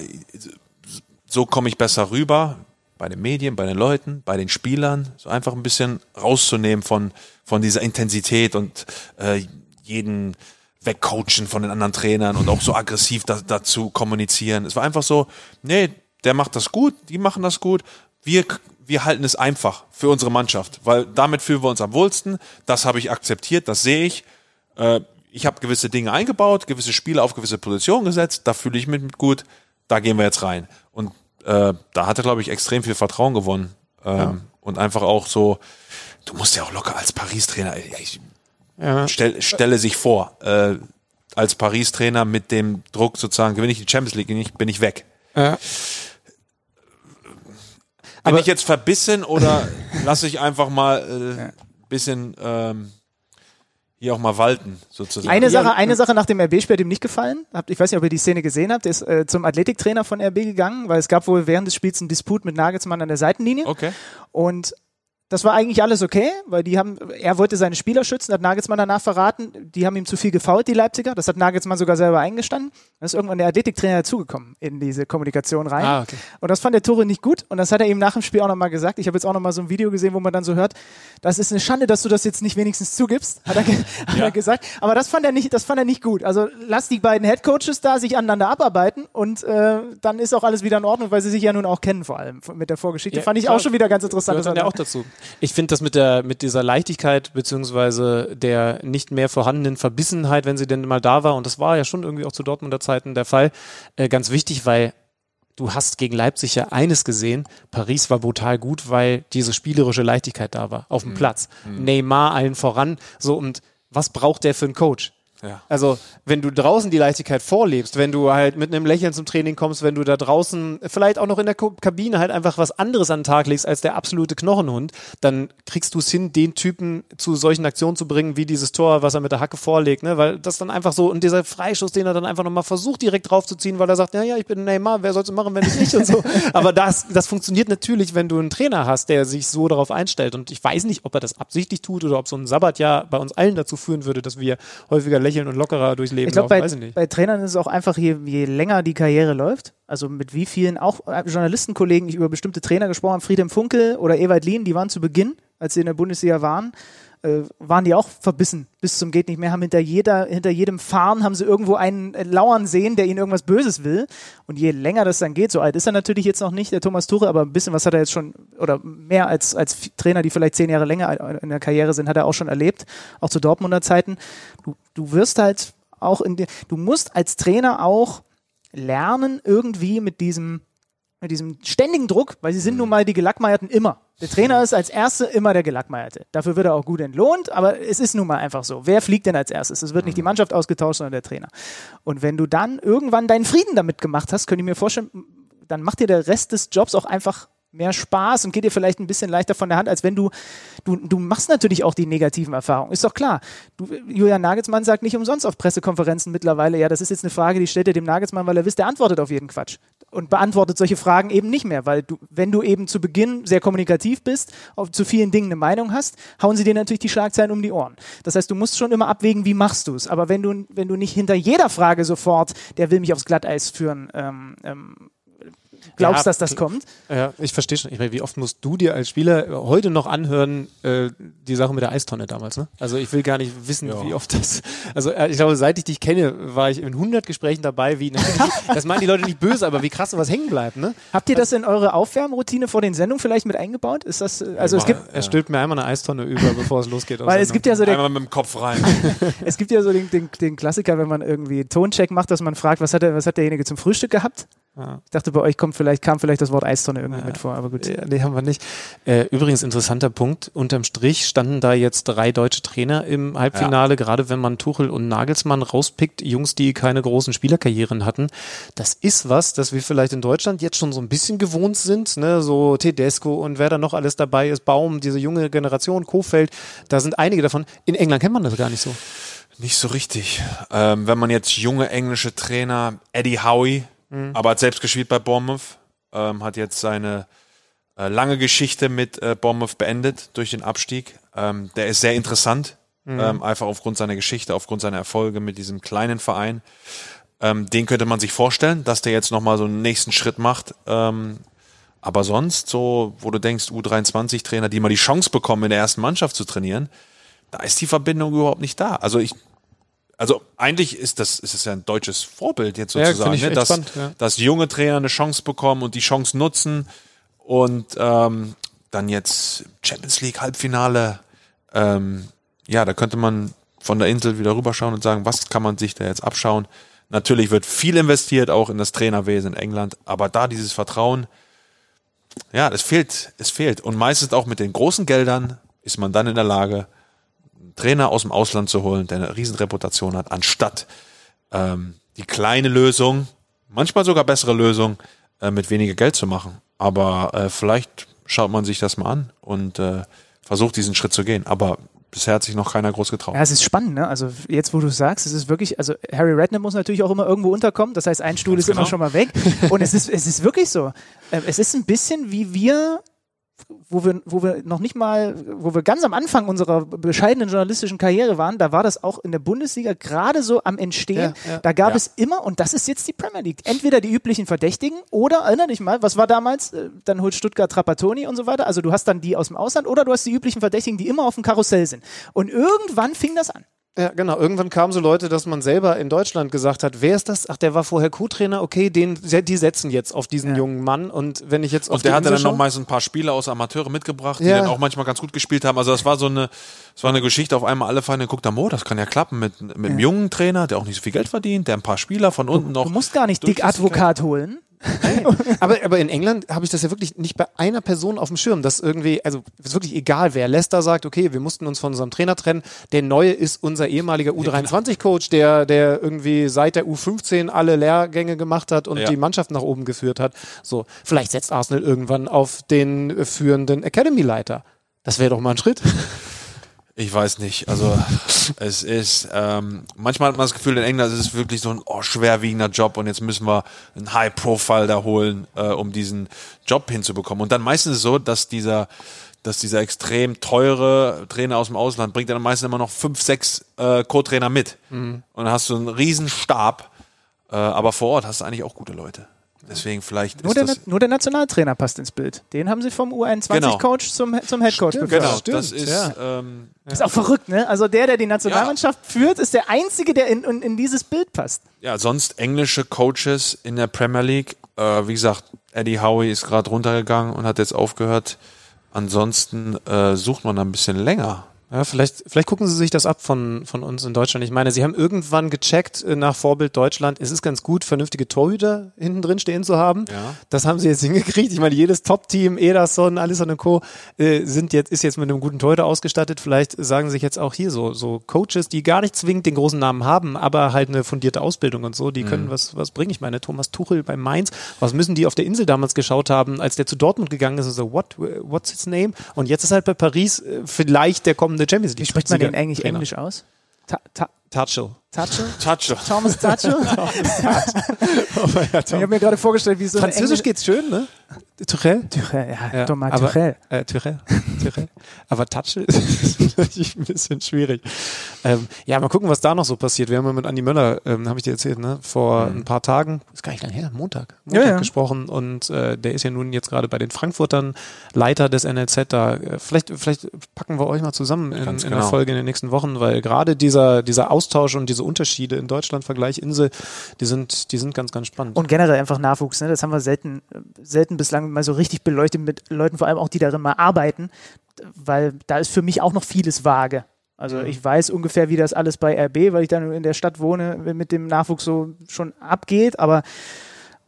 A: so komme ich besser rüber bei den Medien, bei den Leuten, bei den Spielern, so einfach ein bisschen rauszunehmen von, von dieser Intensität und äh, jeden wegcoachen von den anderen Trainern und auch so aggressiv da, dazu kommunizieren. Es war einfach so, nee, der macht das gut, die machen das gut, wir, wir halten es einfach für unsere Mannschaft, weil damit fühlen wir uns am wohlsten, das habe ich akzeptiert, das sehe ich. Äh, ich habe gewisse Dinge eingebaut, gewisse Spiele auf gewisse Positionen gesetzt, da fühle ich mich mit gut, da gehen wir jetzt rein. Und äh, da hat er, glaube ich, extrem viel Vertrauen gewonnen. Ähm, Und einfach auch so, du musst ja auch locker als Paris-Trainer, ich
C: Ja.
A: stell, stelle sich vor, äh, als Paris-Trainer mit dem Druck sozusagen, gewinne ich die Champions League nicht, bin ich weg.
C: Ja.
A: Bin
C: Aber-
A: ich jetzt verbissen oder [LAUGHS] lasse ich einfach mal äh, bisschen ähm, hier auch mal walten, sozusagen?
D: Eine Sache, eine Sache nach dem RB-Spiel hat ihm nicht gefallen. Ich weiß nicht, ob ihr die Szene gesehen habt. Der ist äh, zum Athletiktrainer von RB gegangen, weil es gab wohl während des Spiels einen Disput mit Nagelsmann an der Seitenlinie.
A: Okay.
D: Und das war eigentlich alles okay, weil die haben, er wollte seine Spieler schützen, hat Nagelsmann danach verraten, die haben ihm zu viel gefault, die Leipziger. Das hat Nagelsmann sogar selber eingestanden. Dann ist irgendwann der Athletiktrainer dazugekommen in diese Kommunikation rein.
C: Ah, okay.
D: Und das fand der Tore nicht gut. Und das hat er ihm nach dem Spiel auch nochmal gesagt. Ich habe jetzt auch nochmal so ein Video gesehen, wo man dann so hört, das ist eine Schande, dass du das jetzt nicht wenigstens zugibst, hat er, ge [LAUGHS] hat er gesagt. Aber das fand er nicht, das fand er nicht gut. Also lass die beiden Headcoaches da sich aneinander abarbeiten und äh, dann ist auch alles wieder in Ordnung, weil sie sich ja nun auch kennen, vor allem mit der Vorgeschichte.
C: Ja,
D: fand ich
C: klar.
D: auch schon wieder ganz interessant.
C: gehört dann
D: dass
C: ja auch dazu. Ich finde das mit der mit dieser Leichtigkeit beziehungsweise der nicht mehr vorhandenen Verbissenheit, wenn sie denn mal da war, und das war ja schon irgendwie auch zu Dortmunder Zeiten der Fall, äh, ganz wichtig, weil du hast gegen Leipzig ja eines gesehen, Paris war brutal gut, weil diese spielerische Leichtigkeit da war, auf dem Platz. Neymar allen voran, so und was braucht der für einen Coach?
A: Ja.
C: Also, wenn du draußen die Leichtigkeit vorlebst, wenn du halt mit einem Lächeln zum Training kommst, wenn du da draußen vielleicht auch noch in der Kabine halt einfach was anderes an den Tag legst als der absolute Knochenhund, dann kriegst du es hin, den Typen zu solchen Aktionen zu bringen, wie dieses Tor, was er mit der Hacke vorlegt, ne? Weil das dann einfach so, und dieser Freischuss, den er dann einfach nochmal versucht, direkt draufzuziehen, weil er sagt, ja, ja, ich bin Neymar, wer soll's machen, wenn nicht ich und so. [LAUGHS] Aber das, das funktioniert natürlich, wenn du einen Trainer hast, der sich so darauf einstellt. Und ich weiß nicht, ob er das absichtlich tut oder ob so ein Sabbatjahr bei uns allen dazu führen würde, dass wir häufiger lächeln und lockerer durchs Leben
D: Ich glaube,
C: laufen.
D: bei,
C: weiß ich nicht.
D: bei Trainern ist es auch einfach, je, je länger die Karriere läuft, also mit wie vielen auch äh, Journalistenkollegen ich über bestimmte Trainer gesprochen habe, Friedem Funkel oder Ewald Lien, die waren zu Beginn, als sie in der Bundesliga waren, äh, waren die auch verbissen bis zum geht nicht mehr, haben hinter jeder, hinter jedem Fahren haben sie irgendwo einen äh, lauern sehen, der ihnen irgendwas Böses will. Und je länger das dann geht, so alt ist er natürlich jetzt noch nicht, der Thomas Tuchel, aber ein bisschen was hat er jetzt schon, oder mehr als, als Trainer, die vielleicht zehn Jahre länger in der Karriere sind, hat er auch schon erlebt, auch zu Dortmunder Zeiten. Du, du wirst halt auch in dir, du musst als Trainer auch lernen, irgendwie mit diesem, mit diesem ständigen Druck, weil sie sind nun mal die Gelackmeierten immer. Der Trainer ist als Erster immer der Gelackmeierte. Dafür wird er auch gut entlohnt, aber es ist nun mal einfach so. Wer fliegt denn als erstes? Es wird nicht die Mannschaft ausgetauscht, sondern der Trainer. Und wenn du dann irgendwann deinen Frieden damit gemacht hast, könnte ich mir vorstellen, dann macht dir der Rest des Jobs auch einfach mehr Spaß und geht dir vielleicht ein bisschen leichter von der Hand, als wenn du, du, du machst natürlich auch die negativen Erfahrungen. Ist doch klar. Du, Julian Nagelsmann sagt nicht umsonst auf Pressekonferenzen mittlerweile, ja, das ist jetzt eine Frage, die stellt er dem Nagelsmann, weil er wisst, der antwortet auf jeden Quatsch. Und beantwortet solche Fragen eben nicht mehr, weil du, wenn du eben zu Beginn sehr kommunikativ bist, auf, zu vielen Dingen eine Meinung hast, hauen sie dir natürlich die Schlagzeilen um die Ohren. Das heißt, du musst schon immer abwägen, wie machst du es. Aber wenn du, wenn du nicht hinter jeder Frage sofort, der will mich aufs Glatteis führen, ähm, ähm, glaubst,
C: Ja,
D: dass das kommt,
C: Ja, ich verstehe schon. Ich meine, wie oft musst du dir als Spieler heute noch anhören, äh, die Sache mit der Eistonne damals, ne? Also ich will gar nicht wissen,
A: Ja.
C: wie oft das. Also äh, ich glaube, seit ich dich kenne, war ich in 100 Gesprächen dabei, wie. natürlich- [LAUGHS] das meinen die Leute nicht böse, aber wie krass sowas hängen bleibt, ne?
D: Habt ihr das in eure Aufwärmroutine vor den Sendungen vielleicht mit eingebaut? Ist das, äh, also es gibt,
C: Er stülpt mir einmal eine Eistonne über, [LAUGHS] bevor es losgeht.
D: weil es gibt ja so den,
A: Einmal mit dem Kopf rein. [LAUGHS]
D: es gibt ja so den, den, den Klassiker, wenn man irgendwie Toncheck macht, dass man fragt, was hat, der, was hat derjenige zum Frühstück gehabt?
C: Ja.
D: Ich dachte, bei euch kommt vielleicht, kam vielleicht das Wort Eistonne irgendwie mit vor, aber gut.
C: Ja, nee, haben wir nicht. Äh, übrigens, interessanter Punkt. Unterm Strich standen da jetzt drei deutsche Trainer im Halbfinale, gerade wenn man Tuchel und Nagelsmann rauspickt, Jungs, die keine großen Spielerkarrieren hatten. Das ist was, das wir vielleicht in Deutschland jetzt schon so ein bisschen gewohnt sind, ne? so Tedesco und wer da noch alles dabei ist, Baum, diese junge Generation, Kofeld, da sind einige davon. In England kennt man das gar nicht so.
A: Nicht so richtig. Ähm, wenn man jetzt junge englische Trainer, Eddie Howe, aber hat selbst gespielt bei Bournemouth, ähm, hat jetzt seine äh, lange Geschichte mit äh, Bournemouth beendet durch den Abstieg. Ähm, der ist sehr interessant, ähm, einfach aufgrund seiner Geschichte, aufgrund seiner Erfolge mit diesem kleinen Verein. Ähm, den könnte man sich vorstellen, dass der jetzt nochmal so einen nächsten Schritt macht. Ähm, aber sonst, so, wo du denkst, U23-Trainer, die mal die Chance bekommen, in der ersten Mannschaft zu trainieren, da ist die Verbindung überhaupt nicht da. Also ich, also eigentlich ist das, ist es ja ein deutsches Vorbild jetzt
C: Ja,
A: sozusagen,
C: ich
A: ne? dass,
C: spannend, ja.
A: dass junge Trainer eine Chance bekommen und die Chance nutzen und ähm, dann jetzt Champions League Halbfinale, ähm, ja, da könnte man von der Insel wieder rüberschauen und sagen, was kann man sich da jetzt abschauen? Natürlich wird viel investiert, auch in das Trainerwesen in England, aber da dieses Vertrauen, ja, es fehlt, es fehlt. Und meistens auch mit den großen Geldern ist man dann in der Lage, Trainer aus dem Ausland zu holen, der eine Riesenreputation hat, anstatt ähm, die kleine Lösung, manchmal sogar bessere Lösung, äh, mit weniger Geld zu machen. Aber äh, vielleicht schaut man sich das mal an und äh, versucht diesen Schritt zu gehen. Aber bisher hat sich noch keiner groß getraut.
D: Ja, es ist spannend, ne? Also jetzt, wo du sagst, es ist wirklich, also Harry Redknapp muss natürlich auch immer irgendwo unterkommen. Das heißt, ein Stuhl ist immer
A: genau.
D: schon mal weg. Und es ist, es ist wirklich so. Ähm, Es ist ein bisschen wie wir, wo wir, wo wir noch nicht mal, wo wir ganz am Anfang unserer bescheidenen journalistischen Karriere waren, da war das auch in der Bundesliga gerade so am Entstehen.
C: Ja, ja.
D: Da gab
A: Ja.
D: es immer, und das ist jetzt die Premier League, entweder die üblichen Verdächtigen oder, erinner dich mal, was war damals? Äh, Dann holt Stuttgart Trapattoni und so weiter. Also du hast dann die aus dem Ausland oder du hast die üblichen Verdächtigen, die immer auf dem Karussell sind. Und irgendwann fing das an.
C: Ja, genau. Irgendwann kamen so Leute, dass man selber in Deutschland gesagt hat, wer ist das? Ach, der war vorher Co-Trainer, okay, den, die setzen jetzt auf diesen
D: Ja.
C: jungen Mann. Und wenn ich jetzt auf
A: Und der hatte
C: Insel
A: dann noch so ein paar Spieler aus Amateure mitgebracht, die
C: Ja.
A: dann auch manchmal ganz gut gespielt haben. Also das war so eine, das war eine Geschichte, auf einmal alle Feinde guckt am oh, das kann ja klappen mit, mit einem jungen Trainer, der auch nicht so viel Geld verdient, der ein paar Spieler von unten noch.
D: Du musst gar nicht Dick. Advokat holen.
C: Aber, aber in England habe ich das ja wirklich nicht bei einer Person auf dem Schirm, dass irgendwie, also es ist wirklich egal, wer Leicester sagt, okay, wir mussten uns von unserem Trainer trennen. Der neue ist unser ehemaliger U23-Coach, der, der irgendwie seit der U15 alle Lehrgänge gemacht hat und
A: Ja.
C: die Mannschaft nach oben geführt hat. So, vielleicht setzt Arsenal irgendwann auf den führenden Academy-Leiter. Das wäre doch mal ein Schritt.
A: Ich weiß nicht. Also [LAUGHS] es ist, ähm, manchmal hat man das Gefühl, in England ist es wirklich so ein oh, schwerwiegender Job und jetzt müssen wir einen High-Profile da holen, äh, um diesen Job hinzubekommen. Und dann meistens ist es so, dass dieser, dass dieser extrem teure Trainer aus dem Ausland bringt dann meistens immer noch fünf, sechs äh, Co-Trainer mit. Und dann hast du einen riesen Stab, äh, aber vor Ort hast du eigentlich auch gute Leute. Deswegen vielleicht
D: Nur
A: ist
D: der,
A: das,
D: nur der Nationaltrainer passt ins Bild. Den haben sie vom U21-Coach zum, zum Headcoach befördert.
A: genau,
C: Stimmt,
A: das ist
C: ja.
A: ähm,
D: Ist auch verrückt, ne? Also der, der die Nationalmannschaft führt, ist der Einzige, der in, in, in dieses Bild passt.
A: ja, sonst englische Coaches in der Premier League. Äh, wie gesagt, Eddie Howe ist gerade runtergegangen und hat jetzt aufgehört. Ansonsten äh, sucht man da ein bisschen länger.
C: Ja, vielleicht, vielleicht gucken Sie sich das ab von, von uns in Deutschland. Ich meine, Sie haben irgendwann gecheckt äh, nach Vorbild Deutschland, es ist ganz gut, vernünftige Torhüter hinten drin stehen zu haben.
A: Ja.
C: Das haben Sie jetzt [LAUGHS] hingekriegt. Ich meine, jedes Top-Team, Ederson, Alisson und Co. Äh, sind jetzt, ist jetzt mit einem guten Torhüter ausgestattet. Vielleicht sagen sich jetzt auch hier so, so Coaches, die gar nicht zwingend den großen Namen haben, aber halt eine fundierte Ausbildung und so, die können was, was bringen. Ich meine, Thomas Tuchel bei Mainz, was müssen die auf der Insel damals geschaut haben, als der zu Dortmund gegangen ist und so, what, what's his name? Und jetzt ist halt bei Paris äh, vielleicht der kommende Champions League.
D: Wie spricht man den eigentlich
C: Trainer.
D: Englisch aus? Ta ta
C: Tuchel.
D: Tatschel?
A: Touch.
D: Thomas Tatschel? [LAUGHS] ich habe mir gerade vorgestellt, wie so
C: Französisch
D: Engl-
C: geht's schön, ne? Tuchel?
D: Tuchel, ja,
C: Ja,
D: Thomas
C: aber-
D: Tuchel.
C: Äh, Tuchel. Tuchel. Aber Tuchel ist [LAUGHS] natürlich ein bisschen schwierig. Ähm, ja, mal gucken, was da noch so passiert. Wir haben ja mit Andi Möller, ähm, habe ich dir erzählt, ne, vor ein paar Tagen, ist gar nicht lange her, Montag, Montag
D: Ja, ja.
C: gesprochen und äh, der ist ja nun jetzt gerade bei den Frankfurtern Leiter des NLZ da. Äh, vielleicht, vielleicht packen wir euch mal zusammen in,
A: Ganz
C: in der
A: genau.
C: Folge in den nächsten Wochen, weil gerade dieser, dieser Austausch und diese Unterschiede in Deutschland, Vergleich Insel, die sind, die sind ganz, ganz spannend.
D: Und generell einfach Nachwuchs, ne? Das haben wir selten, selten bislang mal so richtig beleuchtet mit Leuten, vor allem auch, die darin mal arbeiten, weil da ist für mich auch noch vieles vage. Also ich weiß ungefähr, wie das alles bei RB, weil ich dann in der Stadt wohne, mit dem Nachwuchs so schon abgeht, aber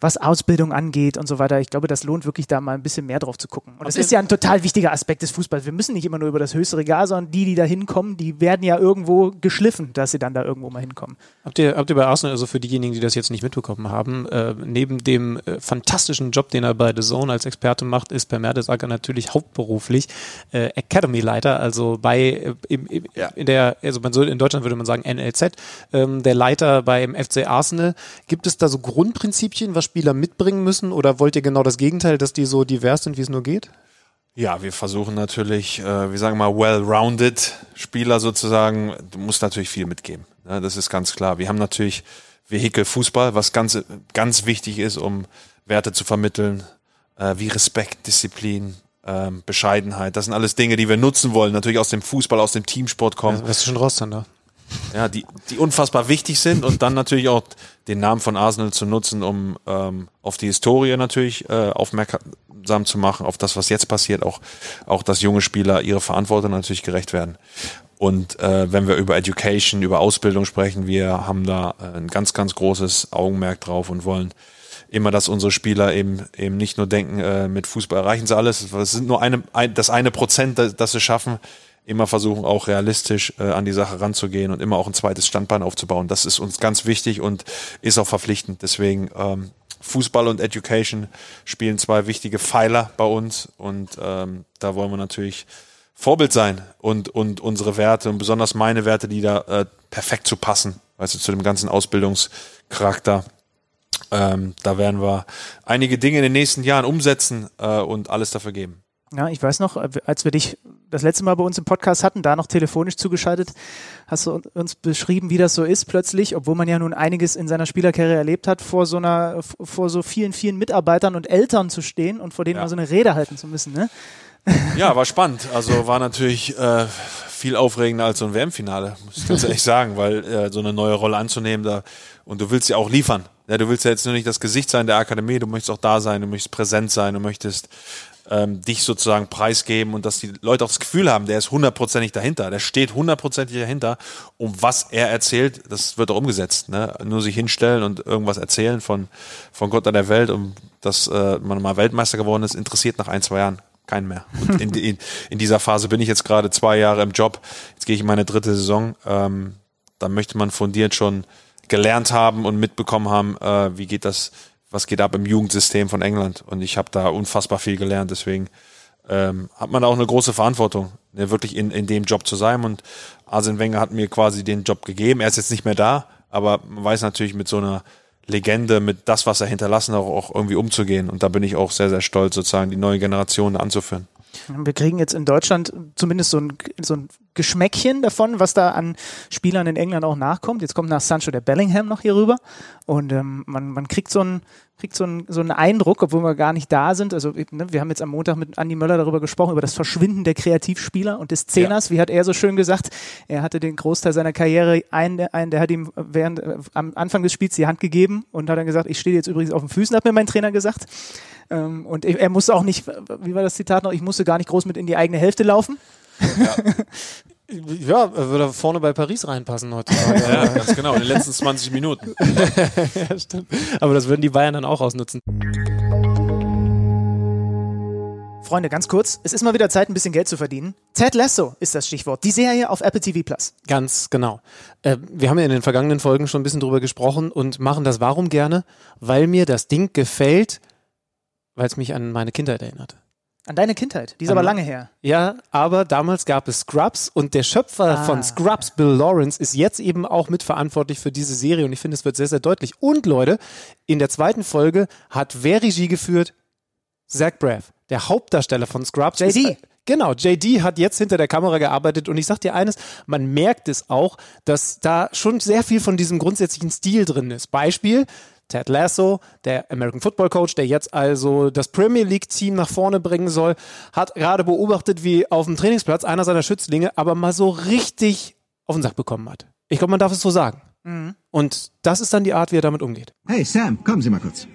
D: was Ausbildung angeht und so weiter, ich glaube, das lohnt wirklich da mal ein bisschen mehr drauf zu gucken. Und das ist ja ein total wichtiger Aspekt des Fußballs. Wir müssen nicht immer nur über das höchste Regal, sondern die, die da hinkommen, die werden ja irgendwo geschliffen, dass sie dann da irgendwo mal hinkommen.
C: Habt ihr, habt ihr bei Arsenal, also für diejenigen, die das jetzt nicht mitbekommen haben, äh, neben dem äh, fantastischen Job, den er bei The Zone als Experte macht, ist Per Mertesacker natürlich hauptberuflich äh, Academy-Leiter, also bei äh, im, im,
A: Ja.
C: in der, also man soll in Deutschland würde man sagen NLZ, ähm, der Leiter beim FC Arsenal. Gibt es da so Grundprinzipien, was Spieler mitbringen müssen, oder wollt ihr genau das Gegenteil, dass die so divers sind, wie es nur geht?
A: Ja, wir versuchen natürlich, äh, wir sagen mal, well-rounded Spieler sozusagen. Du musst natürlich viel mitgeben. Ne? Das ist ganz klar. Wir haben natürlich Vehikel Fußball, was ganz, ganz wichtig ist, um Werte zu vermitteln, äh, wie Respekt, Disziplin, ähm, Bescheidenheit. Das sind alles Dinge, die wir nutzen wollen. Natürlich aus dem Fußball, aus dem Teamsport kommen.
C: Also, Wärst du schon raus dann da?
A: Ja, die, die unfassbar wichtig sind und dann natürlich auch den Namen von Arsenal zu nutzen, um ähm, auf die Historie natürlich äh, aufmerksam zu machen, auf das, was jetzt passiert, auch, auch dass junge Spieler ihre Verantwortung natürlich gerecht werden. Und äh, wenn wir über Education, über Ausbildung sprechen, wir haben da äh, ein ganz, ganz großes Augenmerk drauf und wollen immer, dass unsere Spieler eben eben nicht nur denken, äh, mit Fußball erreichen sie alles, es sind nur eine, ein, das eine Prozent, das, das sie schaffen, immer versuchen auch realistisch äh, an die Sache ranzugehen und immer auch ein zweites Standbein aufzubauen. Das ist uns ganz wichtig und ist auch verpflichtend. Deswegen ähm, Fußball und Education spielen zwei wichtige Pfeiler bei uns und ähm, da wollen wir natürlich Vorbild sein und, und unsere Werte und besonders meine Werte, die da äh, perfekt zu passen, weißt du, zu dem ganzen Ausbildungscharakter. Ähm, da werden wir einige Dinge in den nächsten Jahren umsetzen äh, und alles dafür geben.
D: Ja, ich weiß noch, als wir dich das letzte Mal bei uns im Podcast hatten, da noch telefonisch zugeschaltet, hast du uns beschrieben, wie das so ist plötzlich, obwohl man ja nun einiges in seiner Spielerkarriere erlebt hat, vor so einer, vor so vielen, vielen Mitarbeitern und Eltern zu stehen und vor denen
A: Ja.
D: mal so eine Rede halten zu müssen, ne? [LAUGHS]
A: Ja, war spannend. Also war natürlich äh, viel aufregender als so ein WM-Finale, muss ich ganz ehrlich sagen, weil äh, so eine neue Rolle anzunehmen, da und du willst ja auch liefern. Ja, du willst ja jetzt nur nicht das Gesicht sein der Akademie, du möchtest auch da sein, du möchtest präsent sein, du möchtest ähm, dich sozusagen preisgeben und dass die Leute auch das Gefühl haben, der ist hundertprozentig dahinter, der steht hundertprozentig dahinter. Und was er erzählt, das wird auch umgesetzt. Ne? Nur sich hinstellen und irgendwas erzählen von, von Gott an der Welt und dass äh, man mal Weltmeister geworden ist, interessiert nach ein, zwei Jahren keinen mehr. Und in, [LAUGHS] in, in dieser Phase bin ich jetzt gerade zwei Jahre im Job. Jetzt gehe ich in meine dritte Saison. Ähm, da möchte man fundiert schon gelernt haben und mitbekommen haben, äh, wie geht das, was geht ab im Jugendsystem von England. Und ich habe da unfassbar viel gelernt. Deswegen ähm, hat man auch eine große Verantwortung, ne, wirklich in, in dem Job zu sein. Und Arsene Wenger hat mir quasi den Job gegeben. Er ist jetzt nicht mehr da, aber man weiß natürlich mit so einer Legende, mit das, was er hinterlassen, auch, auch irgendwie umzugehen. Und da bin ich auch sehr, sehr stolz, sozusagen die neue Generation anzuführen.
D: Wir kriegen jetzt in Deutschland zumindest so ein, so ein Geschmäckchen davon, was da an Spielern in England auch nachkommt. Jetzt kommt nach Sancho der Bellingham noch hier rüber und ähm, man, man kriegt so einen kriegt so einen, so einen Eindruck, obwohl wir gar nicht da sind. Also ne, wir haben jetzt am Montag mit Andi Möller darüber gesprochen, über das Verschwinden der Kreativspieler und des Zehners. Ja. Wie hat er so schön gesagt? Er hatte den Großteil seiner Karriere einen, der, einen, der hat ihm während äh, am Anfang des Spiels die Hand gegeben und hat dann gesagt, ich stehe jetzt übrigens auf den Füßen, hat mir mein Trainer gesagt. Ähm, und er musste auch nicht, wie war das Zitat noch? Ich musste gar nicht groß mit in die eigene Hälfte laufen.
C: Ja. [LAUGHS] Ja, würde vorne bei Paris reinpassen heutzutage.
A: ja, ganz genau, in den letzten 20 Minuten. [LAUGHS]
C: ja, stimmt. Aber das würden die Bayern dann auch ausnutzen.
D: Freunde, ganz kurz, es ist mal wieder Zeit, ein bisschen Geld zu verdienen. Ted Lasso ist das Stichwort. Die Serie auf Apple TV Plus.
C: Ganz genau. Äh, wir haben ja in den vergangenen Folgen schon ein bisschen drüber gesprochen und machen das warum gerne? Weil mir das Ding gefällt, weil es mich an meine Kindheit erinnert.
D: An deine Kindheit, die ist an aber lange her.
C: Ja, aber damals gab es Scrubs und der Schöpfer ah. von Scrubs, Bill Lawrence, ist jetzt eben auch mitverantwortlich für diese Serie und ich finde, es wird sehr, sehr deutlich. Und Leute, in der zweiten Folge hat wer Regie geführt? Zach Braff, der Hauptdarsteller von Scrubs.
D: JD. Ist,
C: Genau, JD hat jetzt hinter der Kamera gearbeitet und ich sag dir eines, man merkt es auch, dass da schon sehr viel von diesem grundsätzlichen Stil drin ist. Beispiel, Ted Lasso, der American Football Coach, der jetzt also das Premier League Team nach vorne bringen soll, hat gerade beobachtet, wie auf dem Trainingsplatz einer seiner Schützlinge aber mal so richtig auf den Sack bekommen hat. Ich glaube, man darf es so sagen. Mhm. Und das ist dann die Art, wie er damit umgeht.
E: Hey Sam, kommen Sie mal kurz.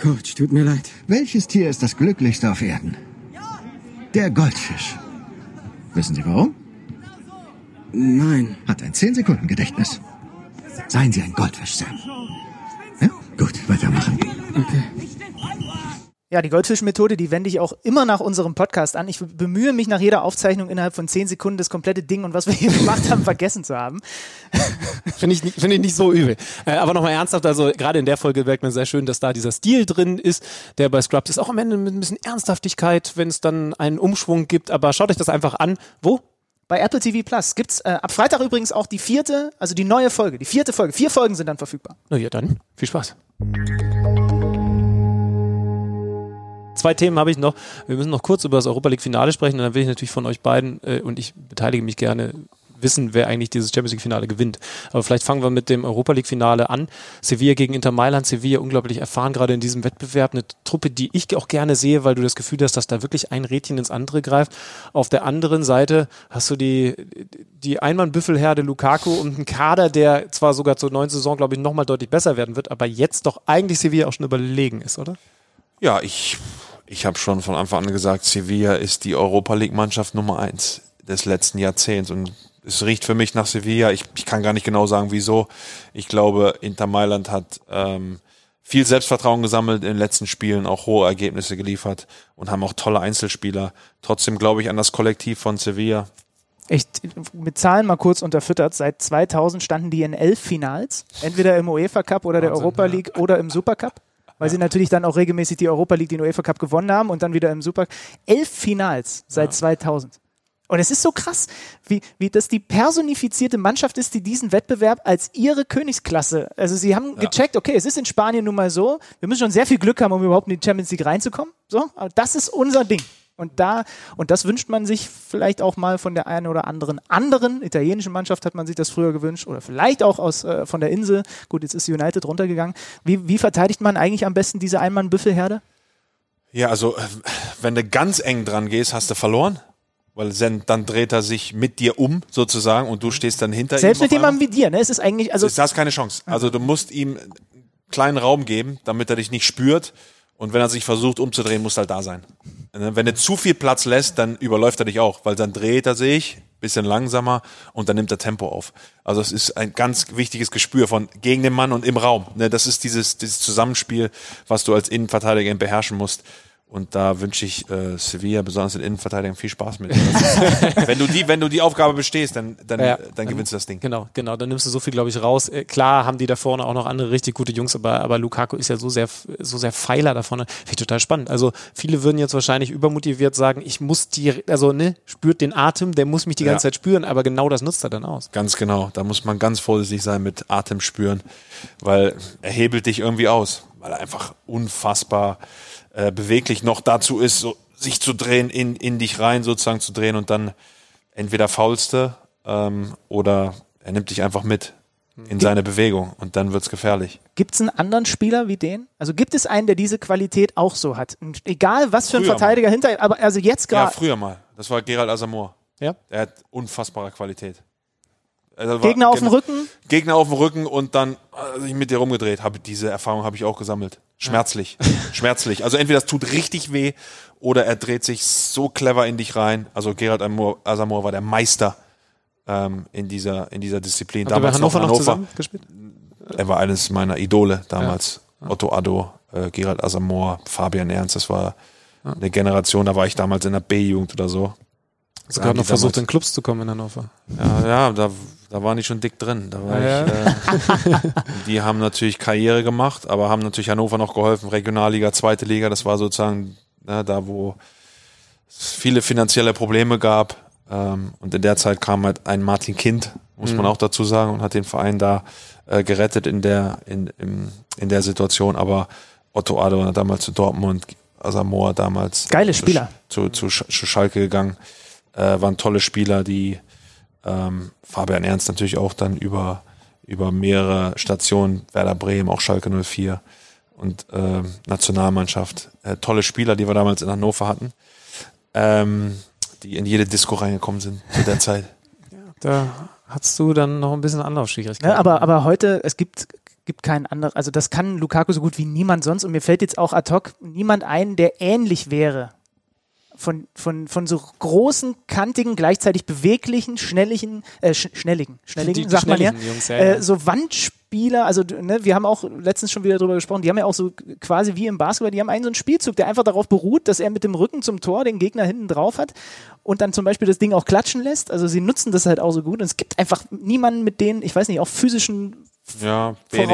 F: Coach, tut mir leid.
E: Welches Tier ist das glücklichste auf Erden? Der Goldfisch. Wissen Sie warum?
F: Nein.
E: Hat ein 10-Sekunden-Gedächtnis. Seien Sie ein Goldfisch, Sam. Gut, weitermachen. Okay.
D: Ja, die Goldfischmethode, die wende ich auch immer nach unserem Podcast an. Ich bemühe mich nach jeder Aufzeichnung innerhalb von zehn Sekunden das komplette Ding und was wir hier [LAUGHS] gemacht haben, vergessen zu haben. [LAUGHS]
C: Finde ich, nicht, find ich nicht so übel. Äh, aber nochmal ernsthaft, also gerade in der Folge merkt man sehr schön, dass da dieser Stil drin ist, der bei Scrubs ist. Auch am Ende mit ein bisschen Ernsthaftigkeit, wenn es dann einen Umschwung gibt. Aber schaut euch das einfach an. Wo?
D: Bei Apple TV Plus gibt's äh, ab Freitag übrigens auch die vierte, also die neue Folge, die vierte Folge. Vier Folgen sind dann verfügbar.
C: Na ja, dann viel Spaß. Zwei Themen habe ich noch. Wir müssen noch kurz über das Europa League Finale sprechen und dann will ich natürlich von euch beiden äh, und ich beteilige mich gerne wissen, wer eigentlich dieses Champions League Finale gewinnt. Aber vielleicht fangen wir mit dem Europa League Finale an. Sevilla gegen Inter Mailand. Sevilla unglaublich erfahren gerade in diesem Wettbewerb. Eine Truppe, die ich auch gerne sehe, weil du das Gefühl hast, dass da wirklich ein Rädchen ins andere greift. Auf der anderen Seite hast du die, die Einmann-Büffelherde Lukaku und einen Kader, der zwar sogar zur neuen Saison, glaube ich, nochmal deutlich besser werden wird, aber jetzt doch eigentlich Sevilla auch schon überlegen ist, oder?
A: Ja, ich, ich habe schon von Anfang an gesagt, Sevilla ist die Europa League-Mannschaft Nummer eins des letzten Jahrzehnts und es riecht für mich nach Sevilla. Ich, ich kann gar nicht genau sagen, wieso. Ich glaube, Inter Mailand hat ähm, viel Selbstvertrauen gesammelt in den letzten Spielen, auch hohe Ergebnisse geliefert und haben auch tolle Einzelspieler. Trotzdem glaube ich an das Kollektiv von Sevilla.
D: Echt, mit Zahlen mal kurz unterfüttert. Seit 2000 standen die in elf Finals, entweder im UEFA Cup oder der Europa League ja. oder im Super Cup weil sie natürlich dann auch regelmäßig die Europa League, den UEFA Cup gewonnen haben und dann wieder im Super. Elf Finals seit ja. 2000. Und es ist so krass, wie, wie das die personifizierte Mannschaft ist, die diesen Wettbewerb als ihre Königsklasse, also sie haben ja. gecheckt, okay, es ist in Spanien nun mal so, wir müssen schon sehr viel Glück haben, um überhaupt in die Champions League reinzukommen. So, aber das ist unser Ding. Und da, und das wünscht man sich vielleicht auch mal von der einen oder anderen anderen italienischen Mannschaft hat man sich das früher gewünscht oder vielleicht auch aus, äh, von der Insel. Gut, jetzt ist United runtergegangen. Wie, wie verteidigt man eigentlich am besten diese Einmann-Büffelherde?
A: Ja, also, äh, wenn du ganz eng dran gehst, hast du verloren. Weil dann, dreht er sich mit dir um, sozusagen, und du stehst dann hinter
D: Selbst
A: ihm.
D: Selbst mit jemandem wie dir, ne? Es ist eigentlich, also.
A: Da hast keine Chance. Also du musst ihm kleinen Raum geben, damit er dich nicht spürt. Und wenn er sich versucht umzudrehen, muss er halt da sein. Ne, Wenn er zu viel Platz lässt, dann überläuft er dich auch, weil dann dreht er sich bisschen langsamer und dann nimmt er Tempo auf. Also es ist ein ganz wichtiges Gespür von gegen den Mann und im Raum. Ne, Das ist dieses, dieses Zusammenspiel, was du als Innenverteidiger beherrschen musst. Und da wünsche ich äh, Sevilla, besonders den Innenverteidigern, viel Spaß mit. [LAUGHS] Wenn du die, wenn du die Aufgabe bestehst, dann, dann,
C: Ja.
A: dann gewinnst du das Ding.
C: Genau, genau. Dann nimmst du so viel, glaube ich, raus. Äh, klar haben die da vorne auch noch andere richtig gute Jungs, aber, aber Lukaku ist ja so sehr, so sehr Pfeiler da vorne. Finde ich total spannend. Also viele würden jetzt wahrscheinlich übermotiviert sagen, ich muss die, also ne, spürt den Atem, der muss mich die ganze
A: Ja.
C: Zeit spüren, aber genau das nutzt er dann aus.
A: Ganz genau. Da muss man ganz vorsichtig sein mit Atem spüren, weil er hebelt dich irgendwie aus, weil er einfach unfassbar äh, beweglich noch dazu ist, so, sich zu drehen, in, in dich rein sozusagen zu drehen und dann entweder faulste ähm, oder er nimmt dich einfach mit in seine Bewegung und dann wird's gefährlich.
D: Gibt es einen anderen Spieler wie den? Also gibt es einen, der diese Qualität auch so hat? Und egal, was für ein
A: Früher
D: Verteidiger hinter, aber also jetzt
A: Ja,
D: gerade
A: früher mal. Das war Gerald Asamoah.
C: Ja.
A: Er hat unfassbare Qualität. Also war-
D: Gegner auf dem
A: genau-
D: Rücken.
A: Gegner auf dem Rücken und dann äh, sich mit dir rumgedreht. Habe diese Erfahrung habe ich auch gesammelt. Schmerzlich, schmerzlich. Also entweder es tut richtig weh oder er dreht sich so clever in dich rein. Also Gerald Asamoah war der Meister ähm, in dieser in dieser Disziplin.
C: Habt ihr bei Hannover noch,
A: Hannover.
C: zusammen gespielt?
A: Er war eines meiner Idole damals. Otto Addo, äh, Gerald Asamoah, Fabian Ernst. Das war eine Generation. Da war ich damals in der B-Jugend oder so.
C: Sogar
A: haben
C: noch
A: die
C: versucht,
A: damals-
C: in Clubs zu kommen in Hannover.
A: Ja, ja da, da waren die schon dick drin. Da war
C: Ja,
A: ich, äh, die haben natürlich Karriere gemacht, aber haben natürlich Hannover noch geholfen. Regionalliga, zweite Liga, das war sozusagen ne, da, wo es viele finanzielle Probleme gab. Ähm, und in der Zeit kam halt ein Martin Kind, muss man auch dazu sagen, und hat den Verein da äh, gerettet in der, in, im, in der Situation. Aber Otto Addo damals zu Dortmund, Asamoah damals
D: Geile
A: zu-
D: Spieler.
A: zu, zu, zu Schalke gegangen. Äh, waren tolle Spieler, die ähm, Fabian Ernst natürlich auch dann über, über mehrere Stationen, Werder Bremen, auch Schalke 04 und ähm, Nationalmannschaft. Äh, tolle Spieler, die wir damals in Hannover hatten, ähm, die in jede Disco reingekommen sind zu der Zeit. [LAUGHS]
C: Da hast du dann noch ein bisschen Anlaufschwierigkeiten.
D: Ne, aber, aber heute, es gibt, gibt keinen anderen, also das kann Lukaku so gut wie niemand sonst und mir fällt jetzt auch ad hoc niemand ein, der ähnlich wäre. Von, von, von so großen, kantigen, gleichzeitig beweglichen, schnelligen, äh, sch schnelligen, schnelligen,
C: Die-
D: sagt man ja,
C: Jungs, ja,
D: äh, so Wandspieler, also ne, wir haben auch letztens schon wieder drüber gesprochen, die haben ja auch so quasi wie im Basketball, die haben einen so einen Spielzug, der einfach darauf beruht, dass er mit dem Rücken zum Tor den Gegner hinten drauf hat und dann zum Beispiel das Ding auch klatschen lässt. Also sie nutzen das halt auch so gut und es gibt einfach niemanden mit denen, ich weiß nicht, auch physischen
A: Ja, wenig.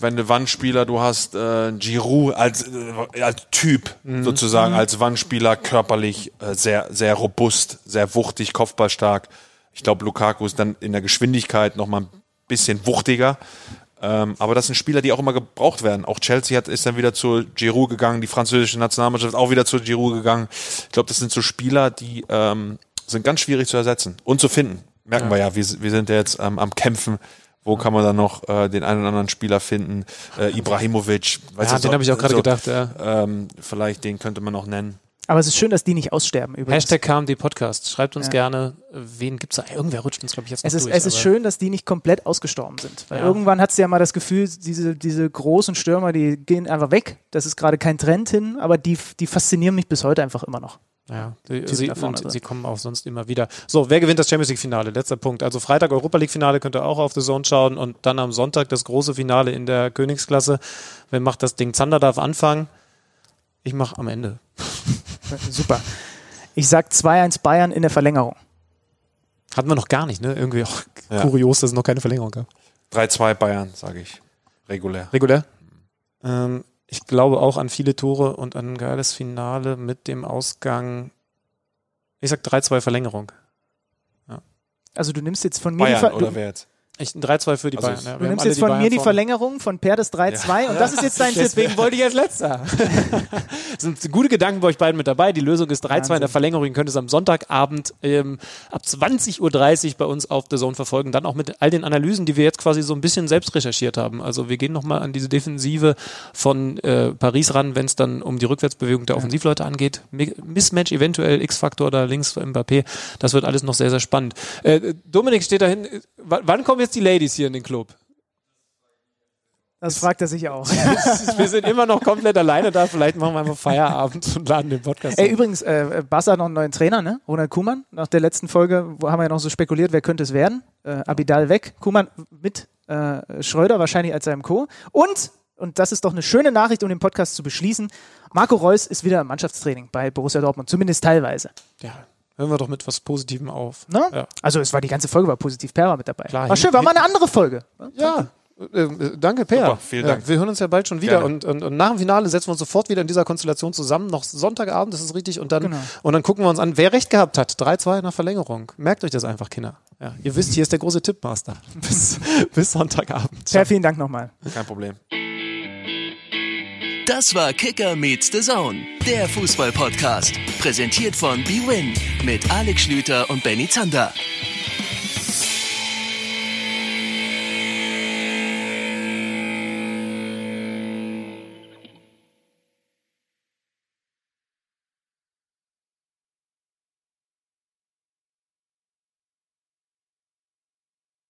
A: Wenn du Wandspieler, du hast äh, Giroud als, äh, als Typ
C: Mhm.
A: sozusagen, als Wandspieler körperlich äh, sehr, sehr robust, sehr wuchtig, kopfballstark. Ich glaube, Lukaku ist dann in der Geschwindigkeit noch mal ein bisschen wuchtiger. Ähm, aber das sind Spieler, die auch immer gebraucht werden. Auch Chelsea hat, ist dann wieder zu Giroud gegangen, die französische Nationalmannschaft ist auch wieder zu Giroud gegangen. Ich glaube, das sind so Spieler, die ähm, sind ganz schwierig zu ersetzen und zu finden. Merken wir ja, wir, wir sind ja jetzt ähm, am Kämpfen. Wo kann man dann noch äh, den einen oder anderen Spieler finden? Äh, Ibrahimovic. weißt
C: ja,
A: du,
C: den
A: so-
C: habe ich auch gerade
A: so,
C: gedacht. Ja.
A: Ähm, vielleicht den könnte man noch nennen.
D: Aber es ist schön, dass die nicht aussterben übrigens.
C: Hashtag KMD Podcast. Schreibt uns
D: Ja.
C: gerne, wen gibt's da? Irgendwer rutscht uns, glaube ich, jetzt noch
D: Es ist,
C: durch.
D: es ist schön, dass die nicht komplett ausgestorben sind. Weil
C: Ja.
D: irgendwann hat es ja mal das Gefühl, diese, diese großen Stürmer, die gehen einfach weg. Das ist gerade kein Trend hin, aber die, die faszinieren mich bis heute einfach immer noch.
C: Ja, sie,
D: vorne
C: und sie kommen auch sonst immer wieder. So, wer gewinnt das Champions League-Finale? Letzter Punkt. Also Freitag Europa League-Finale könnt ihr auch auf The Zone schauen und dann am Sonntag das große Finale in der Königsklasse. Wer macht das Ding? Zander darf anfangen. Ich mache am Ende. [LAUGHS]
D: Super. Ich sag 2-1 Bayern in der Verlängerung.
C: Hatten wir noch gar nicht, ne? Irgendwie auch
A: Ja.
C: kurios, dass es noch keine Verlängerung gab.
A: 3-2 Bayern, sage ich. Regulär.
C: Regulär? Ähm, ich glaube auch an viele Tore und an ein geiles Finale mit dem Ausgang. Ich sag 3-2 Verlängerung.
D: Also du nimmst jetzt von mir die
A: Bayern
D: Ver
A: oder
D: du,
A: wer jetzt?
C: Ich, ein 3-2 für die
A: Also
C: Bayern. Ja,
D: du
C: wir
D: nimmst jetzt von mir die. Verlängerung von Per das 3-2 und das ist jetzt dein Tipp.
C: Deswegen wollte ich als letzter. [LAUGHS] Sind gute Gedanken bei euch beiden mit dabei. Die Lösung ist 3-2 in der. Verlängerung. Ihr könnt es am Sonntagabend ähm, ab 20.30 Uhr bei uns auf The Zone verfolgen. Dann auch mit all den Analysen, die wir jetzt quasi so ein bisschen selbst recherchiert haben. Also wir gehen nochmal an diese Defensive von äh, Paris ran, wenn es dann um die Rückwärtsbewegung der Offensivleute angeht. Mi- Mismatch eventuell, X-Faktor da links für Mbappé. Das wird alles noch sehr, sehr spannend. Äh, Dominik steht dahin. W wann kommen jetzt die Ladies hier in den Club?
D: Das fragt er sich auch. [LAUGHS]
C: wir sind immer noch komplett alleine da. Vielleicht machen wir einfach Feierabend und laden den Podcast.
D: Ey, übrigens, äh, Barca hat noch einen neuen Trainer, ne? Ronald Kuhmann. Nach der letzten Folge wo haben wir ja noch so spekuliert, wer könnte es werden. Äh, Abidal weg, Kuhmann mit äh, Schröder wahrscheinlich als seinem Co. Und, und das ist doch eine schöne Nachricht, um den Podcast zu beschließen, Marco Reus ist wieder im Mannschaftstraining bei Borussia Dortmund, zumindest teilweise.
C: ja, hören wir doch mit was Positivem auf.
D: Ne?
C: Ja.
D: Also es war die ganze Folge war positiv, Per war mit dabei.
C: Klar,
D: war schön, war mal eine andere Folge.
C: Ja. äh, äh, danke, Per.
A: Super, vielen
C: Ja,
A: Dank.
C: wir hören uns ja bald schon wieder und, und, und nach dem Finale setzen wir uns sofort wieder in dieser Konstellation zusammen. Noch Sonntagabend, das ist richtig. Und dann,
D: Genau.
C: und dann gucken wir uns an, wer recht gehabt hat. 3-2 nach Verlängerung. Merkt euch das einfach, Kinder. Ja, ihr wisst, hier ist der große Tippmaster. [LAUGHS] bis, bis Sonntagabend.
D: Per, vielen Dank nochmal.
A: Kein Problem.
B: Das war Kicker meets the Zone, der Fußball-Podcast. Präsentiert von BWIN mit Alex Schlüter und Benny Zander.